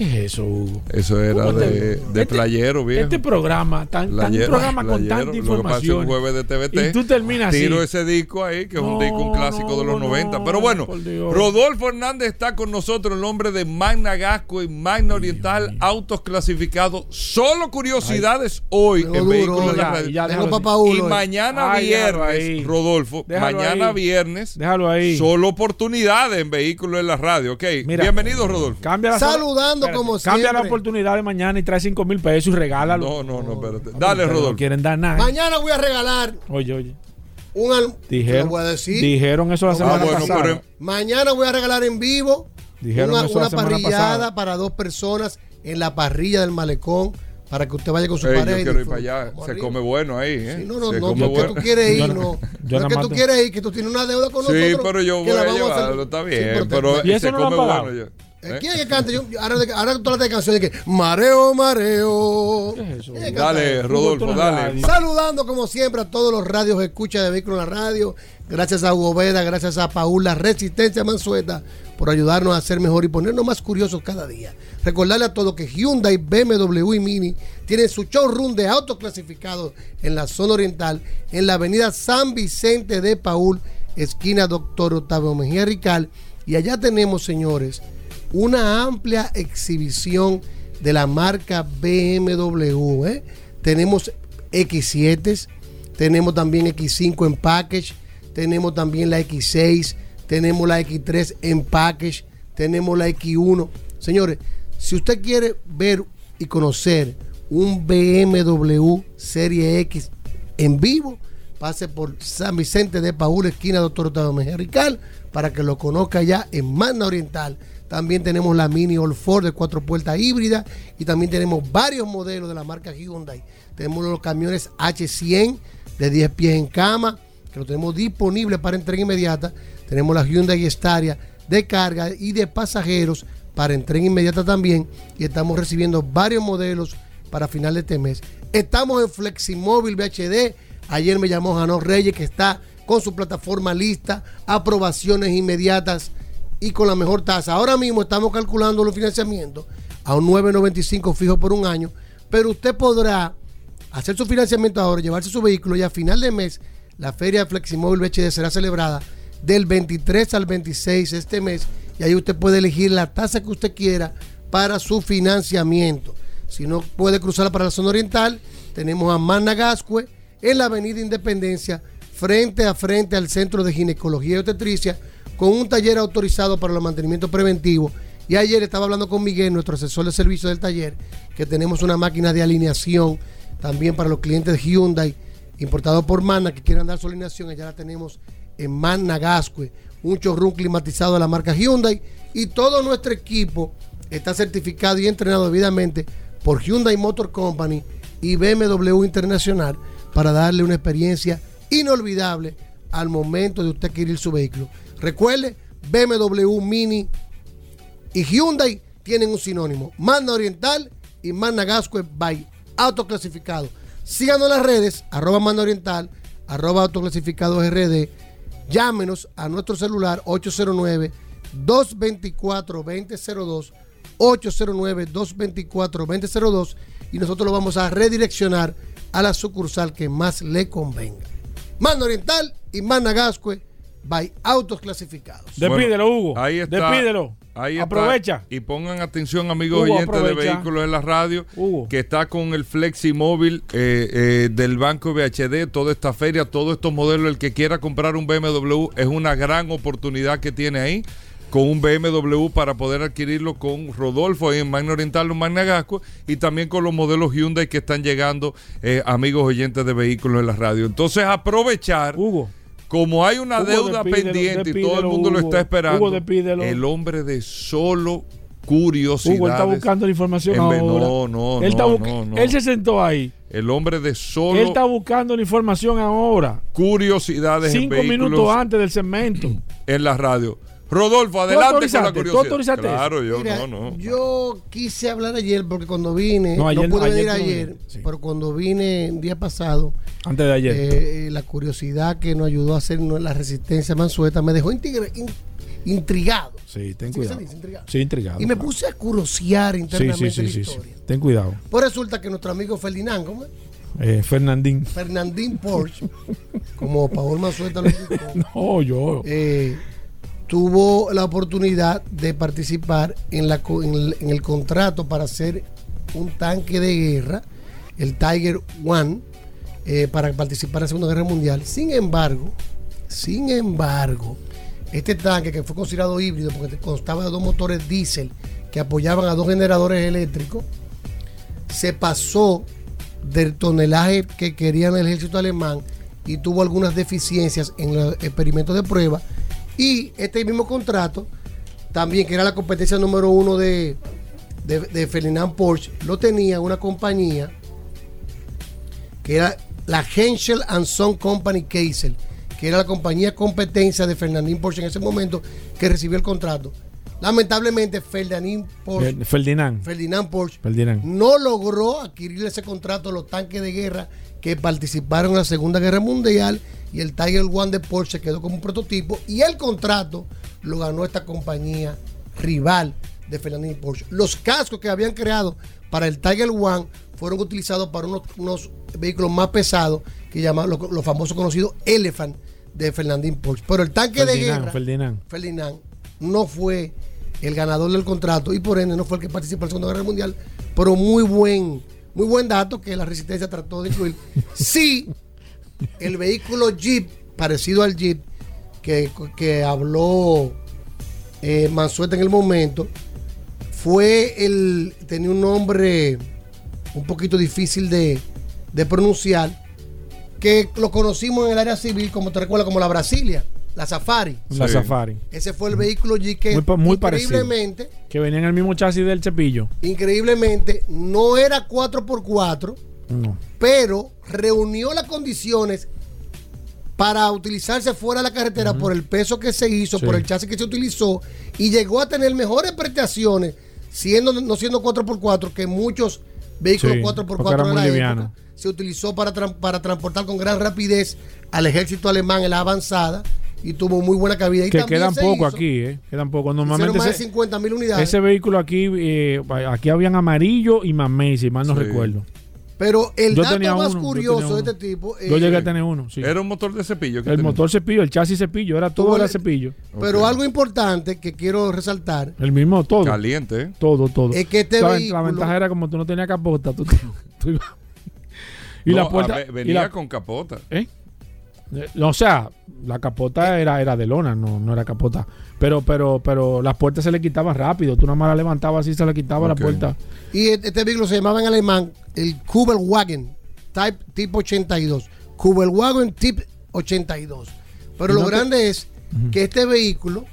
¿Qué es eso, Hugo? Eso era ¿Cómo te- de, de este- playero, viejo. Este programa, tan, tan Playero, programa con tanta lo que pasa es información. un jueves de TVT. Y tú terminas así. Tiro ese disco ahí, que es un disco, un clásico de los no, 90. Pero bueno. Rodolfo Hernández está con nosotros, el hombre de Magna Gasco y Magna Oriental, autos clasificados. Solo curiosidades hoy en Vehículos de Radio. Paulo y hoy. mañana Ay, viernes, ahí. Rodolfo, Déjalo mañana ahí. viernes. Déjalo ahí. Solo oportunidades en Vehículos de la Radio. Ok, bienvenido, Rodolfo. Cambia la Saludando como Cambia la oportunidad de mañana y trae 5 mil pesos y regálalo. No, no, no, espérate. Dale, No Rodolfo. quieren dar nada. Mañana voy a regalar Oye, oye. un al- Dijeron, voy a decir. dijeron eso la Lo semana voy a decir. pasada. Mañana voy a regalar en vivo Dijeron una, eso una parrillada pasada. para dos personas en la parrilla del malecón para que usted vaya con su Ey, yo pareja. y quiero ir para allá. Se arriba. come bueno ahí, ¿eh? Sí, no, no, Se no, come no, que bueno. tú quieres ir, Yo no. yo No es que tú quieres ir, que tú tienes una deuda con Sí, nosotros. pero yo que voy a llevarlo, está Sí, bien. pero ¿Y eso se no lo han come pagado? bueno. yo- Eh, ¿eh? ¿Quién es que canta? Yo, ahora, ahora tú hablas de canciones que mareo, mareo. ¿Quién es que canta Dale? Rodolfo, dale. Saludando como siempre a todos los radios escucha de Vehículos en la Radio. Gracias a Hugo Veda, gracias a Paula Resistencia Mansueta por ayudarnos a ser mejor y ponernos más curiosos cada día. Recordarle a todos que Hyundai, BMW y Mini tienen su showroom de autos clasificados en la zona oriental, en la avenida San Vicente de Paul, esquina Doctor Octavio Mejía Rical. Y allá tenemos, señores, una amplia exhibición de la marca BMW. ¿eh? Tenemos X7, tenemos también X5 en package, tenemos también la X6, tenemos la X3 en package, tenemos la X1. Señores, si usted quiere ver y conocer un BMW Serie X en vivo, pase por San Vicente de Paúl, esquina Doctor Octavio Mejía Rical, para que lo conozca ya en Magna Oriental. También tenemos la Mini All Ford de cuatro puertas híbrida. Y también tenemos varios modelos de la marca Hyundai. Tenemos los camiones H100 de 10 pies en cama, que lo tenemos disponible para entrega inmediata. Tenemos la Hyundai Staria de carga y de pasajeros para entrega inmediata también. Y estamos recibiendo varios modelos para final de este mes. Estamos en Fleximóvil VHD. Ayer me llamó Janó Reyes, que está con su plataforma lista, aprobaciones inmediatas y con la mejor tasa. Ahora mismo estamos calculando los financiamientos a un 9.95 fijo por un año, pero usted podrá hacer su financiamiento ahora, llevarse su vehículo y a final de mes la feria Fleximóvil VHD será celebrada del 23 al 26 de este mes y ahí usted puede elegir la tasa que usted quiera para su financiamiento. Si no puede cruzar para la zona oriental, tenemos a Managascue en la Avenida Independencia, frente a frente al Centro de Ginecología y Obstetricia, con un taller autorizado para el mantenimiento preventivo. Y ayer estaba hablando con Miguel, nuestro asesor de servicio del taller, que tenemos una máquina de alineación también para los clientes de Hyundai, importado por Mana, que quieran dar su alineación. Allá la tenemos en Managascue, un showroom climatizado de la marca Hyundai. Y todo nuestro equipo está certificado y entrenado debidamente por Hyundai Motor Company y BMW Internacional para darle una experiencia inolvidable al momento de usted adquirir su vehículo. Recuerde, BMW Mini y Hyundai tienen un sinónimo, Manda Oriental y Manda Gascue by Autoclasificado. Síganos en las redes, arroba Manda Oriental, arroba Autoclasificado RD. Llámenos a nuestro celular 809-224-2002, 809-224-2002 y nosotros lo vamos a redireccionar a la sucursal que más le convenga. Manda Oriental y Manda Gascue by Autos Clasificados. Despídelo, Hugo. Ahí está. Despídelo. Ahí está. Aprovecha. Y pongan atención, amigos Hugo, oyentes de vehículos en la radio, Hugo. que está con el Flexi Móvil eh, eh, del Banco VHD, toda esta feria, todos estos modelos. El que quiera comprar un BMW es una gran oportunidad que tiene ahí con un BMW para poder adquirirlo con Rodolfo ahí en Magna Oriental o Magna Gasco y también con los modelos Hyundai que están llegando, eh, amigos oyentes de vehículos en la radio. Entonces, aprovechar. Como hay una Hugo, deuda despídelo, pendiente y todo el mundo lo está esperando, el hombre de solo curiosidades. Hugo, está buscando la información ahora. No, no, él, está no, él se sentó ahí. El hombre de solo Él está buscando la información ahora. curiosidades Cinco minutos antes del segmento. en la radio. Rodolfo, ¿Tú adelante con la curiosidad. autorizaste? Claro, yo Mira, no, no. Yo quise hablar ayer porque cuando vine, No, ayer no, pude ayer venir no ayer, pero cuando vine el día pasado, Antes de ayer. eh, eh, la curiosidad que nos ayudó a hacer la resistencia mansueta me dejó intriga- in- intrigado. sí, ten ¿Sí que se cuidado. dice? Intrigado. Sí, intrigado. Y me claro. puse a curiosear internamente sí, sí, la sí, sí. historia. Ten cuidado. Pues resulta que nuestro amigo Ferdinand, ¿cómo es? Eh, Fernandín. Fernandín Porsche, como Paul Mansueta lo (laughs) indicó, No, yo. eh, tuvo la oportunidad de participar en, el contrato para hacer un tanque de guerra, el Tiger One, eh, para participar en la Segunda Guerra Mundial. Sin embargo, sin embargo, este tanque que fue considerado híbrido porque constaba de dos motores diésel que apoyaban a dos generadores eléctricos, se pasó del tonelaje que querían el ejército alemán y tuvo algunas deficiencias en los experimentos de prueba. Y este mismo contrato, también que era la competencia número uno de, de, de Ferdinand Porsche, lo tenía una compañía que era la Henschel and Son Company Kassel, que era la compañía competencia de Fernandín Porsche en ese momento que recibió el contrato. Lamentablemente, Ferdinand Porsche, Ferdinand. Ferdinand Porsche Ferdinand. no logró adquirir ese contrato los tanques de guerra que participaron en la Segunda Guerra Mundial y el Tiger One de Porsche quedó como un prototipo y el contrato lo ganó esta compañía rival de Fernandín Porsche. Los cascos que habían creado para el Tiger One fueron utilizados para unos, unos vehículos más pesados que llaman los, los famosos conocidos Elephant de Fernandín Porsche. Pero el tanque de Ferdinand, guerra Ferdinand. Ferdinand no fue el ganador del contrato y por ende no fue el que participó en la Segunda Guerra Mundial, pero muy buen, muy buen dato que la resistencia trató de incluir. Sí, el vehículo Jeep, parecido al Jeep, que, que habló eh, Mansueta en el momento, fue el. tenía un nombre un poquito difícil de, de pronunciar, que lo conocimos en el área civil, como te recuerdas, como la Brasilia. La Safari. La Sí. Safari. Ese fue el vehículo G que Muy, parecido. increíblemente, Que venía en el mismo chasis del cepillo. increíblemente, no era 4x4, No. pero reunió las condiciones para utilizarse fuera de la carretera por el peso que se hizo, Sí. por el chasis que se utilizó y llegó a tener mejores prestaciones siendo no siendo 4x4 que muchos vehículos Sí, 4x4 porque era de muy la liviano. época. Se utilizó para, para transportar con gran rapidez al ejército alemán en la avanzada y tuvo muy buena cabida. Y Que quedan poco hizo- aquí, ¿eh? Quedan poco. Normalmente más de ese, 50 mil unidades. ese vehículo aquí, eh, aquí habían amarillo y mamey, si mal no Sí. recuerdo. Pero el Yo dato tenía más uno, yo curioso de este tipo Yo eh, llegué a tener uno, sí. Era un motor de cepillo. que El tenía. motor cepillo, el chasis cepillo, era todo era cepillo. Pero Ok. algo importante que quiero resaltar El mismo, todo. Caliente, ¿eh? Todo, todo. es que este vehículo la ventaja era como tú no tenías capota, tú, (laughs) tú ibas- y No, la puerta ver, y venía la- con capota. ¿eh? Eh, O sea, la capota era, era de lona, no, no era capota. Pero, pero, pero las puertas se le quitaban rápido. Tú nada más la levantabas así se le quitaba la puerta. Y este este vehículo se llamaba en alemán el Kubelwagen Type tipo 82. Kubelwagen Type 82. Pero Y lo no te- grande es que este vehículo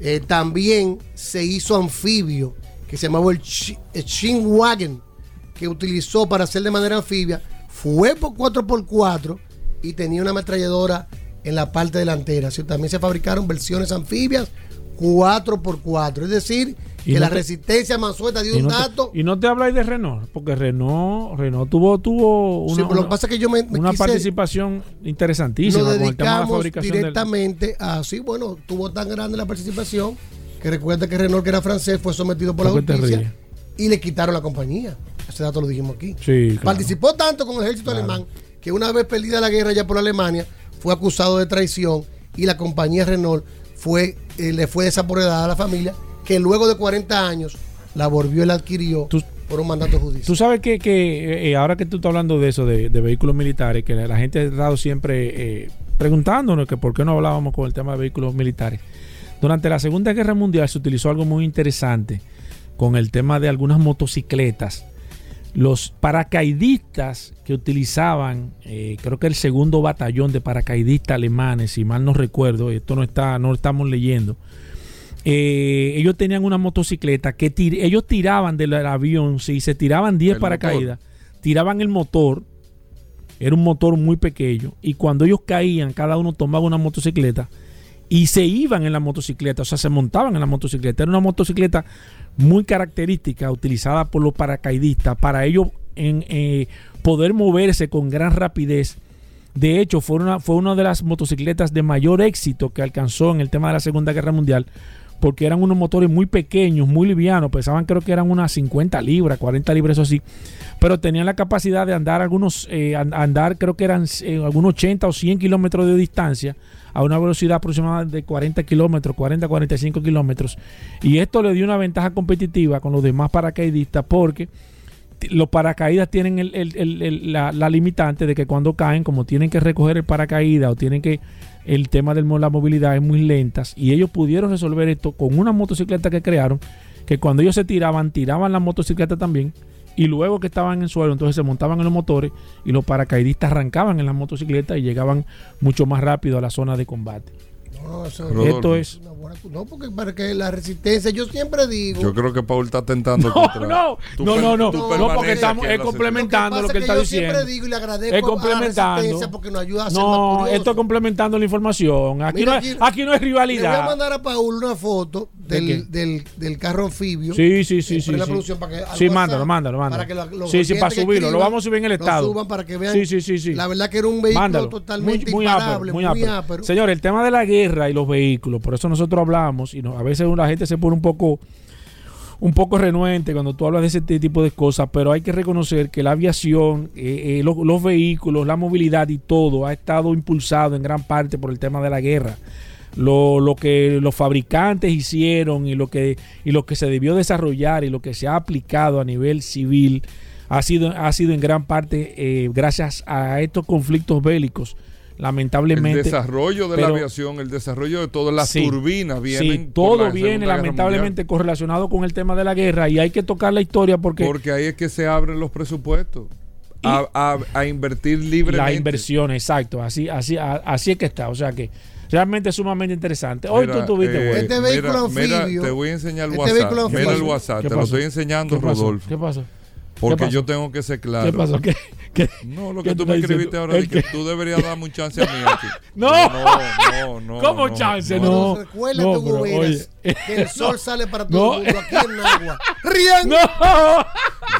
eh, también se hizo anfibio, que se llamaba el, el Shinwagen, que utilizó para hacer de manera anfibia. Fue por 4x4 y tenía una ametralladora en la parte delantera. Así, también se fabricaron versiones anfibias 4x4. Es decir, que no la te- resistencia Mansueta dio un no, te, dato. y no te habláis de Renault, porque Renault, Renault tuvo, tuvo Sí, una, pero lo que una- pasa es que yo me, me una quise- participación interesantísima nos con el tema de la dedicamos fabricación del- directamente a sí, bueno, tuvo tan grande la participación que recuerda que Renault, que era francés, fue sometido por la ¿Por qué te justicia y le quitaron la compañía. Ese dato lo dijimos aquí. Sí, claro. Participó tanto con el ejército alemán que una vez perdida la guerra ya por Alemania, fue acusado de traición y la compañía Renault fue, eh, le fue desapoderada a la familia, que luego de 40 años la volvió y la adquirió por un mandato judicial. Tú sabes que, que, eh, ahora que tú estás hablando de eso, de, de vehículos militares, que la, la gente ha estado siempre eh, preguntándonos que por qué no hablábamos con el tema de vehículos militares. Durante la Segunda Guerra Mundial se utilizó algo muy interesante con el tema de algunas motocicletas. Los paracaidistas que utilizaban, eh, creo que el segundo batallón de paracaidistas alemanes, si mal no recuerdo, esto no está, no lo estamos leyendo. eh, ellos tenían una motocicleta que tir- ellos tiraban del avión, si se tiraban 10 El paracaídas, tiraban el motor, era un motor muy pequeño, y cuando ellos caían, cada uno tomaba una motocicleta y se iban en la motocicleta, o sea, se montaban en la motocicleta. Era una motocicleta muy característica, utilizada por los paracaidistas, para ellos eh, poder moverse con gran rapidez. De hecho, fue una, fue una de las motocicletas de mayor éxito que alcanzó en el tema de la Segunda Guerra Mundial, porque eran unos motores muy pequeños, muy livianos, pesaban creo que eran unas 50 libras, 40 libras, eso sí, pero tenían la capacidad de andar algunos, eh, an- andar creo que eran eh, algunos 80 o 100 kilómetros de distancia a una velocidad aproximada de 40 kilómetros, 40, 45 kilómetros. Y esto le dio una ventaja competitiva con los demás paracaidistas porque los paracaídas tienen la, la limitante de que cuando caen, como tienen que recoger el paracaídas o tienen que el tema de la movilidad es muy lentas y ellos pudieron resolver esto con una motocicleta que crearon que cuando ellos se tiraban, tiraban la motocicleta también y luego que estaban en el suelo, entonces se montaban en los motores y los paracaidistas arrancaban en la motocicleta y llegaban mucho más rápido a la zona de combate. No, eso- Esto es una buena- no, porque para que la resistencia, yo siempre digo. Yo creo que Paul está tentando (laughs) contra no, no, no, no, tu no, porque estamos es la complementando lo pasa que él está yo diciendo. siempre digo y le agradezco es a la complementando. Resistencia porque nos ayuda a No, esto es complementando la información. Aquí, Mira, no, es, aquí no es Le voy a rivalidad. mandar a Paul una foto. Del, del, del carro anfibio. Sí, sí, sí, Eh, sí. la sí. producción para que Sí, WhatsApp, mándalo, mándalo, mándalo. para que lo- los sí, sí, para subirlo. Lo vamos a subir en el lo estado. suban para que vean. Sí, sí, sí, sí. La verdad que era un vehículo Mándalo. totalmente muy, muy imparable, ápero, muy muy ápero. ápero. Señor, el tema de la guerra y los vehículos, por eso nosotros hablamos y no- a veces la gente se pone un poco un poco renuente cuando tú hablas de ese tipo de cosas, pero hay que reconocer que la aviación, eh, eh, lo- los vehículos, la movilidad y todo ha estado impulsado en gran parte por el tema de la guerra. Lo, lo que los fabricantes hicieron y lo que y lo que se debió desarrollar y lo que se ha aplicado a nivel civil ha sido ha sido en gran parte eh, gracias a estos conflictos bélicos lamentablemente El desarrollo de la aviación, el desarrollo de todas las Sí, turbinas vienen. sí, todo la viene lamentablemente correlacionado con el tema de la guerra y hay que tocar la historia porque. Porque ahí es que se abren los presupuestos. A, a- a invertir libremente. la inversión, exacto, así, así, a- así es que está. O sea que realmente sumamente interesante. Hoy Mira, tú tuviste, eh. Este vehículo mira, mira, te voy a enseñar el Este WhatsApp. vehículo Mira el. WhatsApp, ¿Qué te lo estoy enseñando. Rodolfo. ¿Qué pasó? Porque ¿Qué pasó? yo tengo que ser claro. ¿Qué pasó? ¿Qué? qué- No, lo que tú me escribiste diciendo? ahora ¿El es que tú deberías darme un chance a mí aquí. (laughs) No. no, no. ¿Cómo no, chance? no. No. Recuerda no, tu oye. que el (laughs) sol No. sale para todo No. el mundo aquí en agua. (laughs) ¡Rían! No.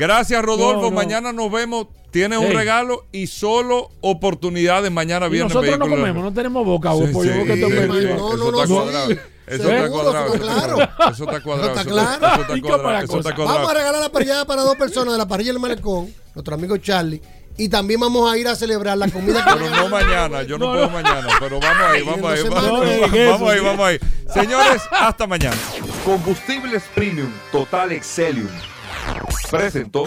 Gracias, Rodolfo. No, no. Mañana nos vemos. Tienes un regalo y solo oportunidades mañana Y viernes. nosotros no comemos, no tenemos boca. Sí, yo sí, sí, No, no, no, cuadrado. Eso está Seguro, cuadrado. claro. cuadrado. Eso está cuadrado. Eso está claro. eso está ¿Y cuadrado. Eso está cuadrado. Vamos a regalar la parrillada para dos personas de la parrilla del malecón, nuestro amigo Charlie. Y también vamos a ir a celebrar la comida que Pero no mañana, yo no, No, puedo no. mañana, pero vamos ahí, vamos ahí, No, vamos, no, ahí, no, no, vamos ahí, vamos ahí. Señores, hasta mañana. Combustibles Premium Total Excelium. Presentó.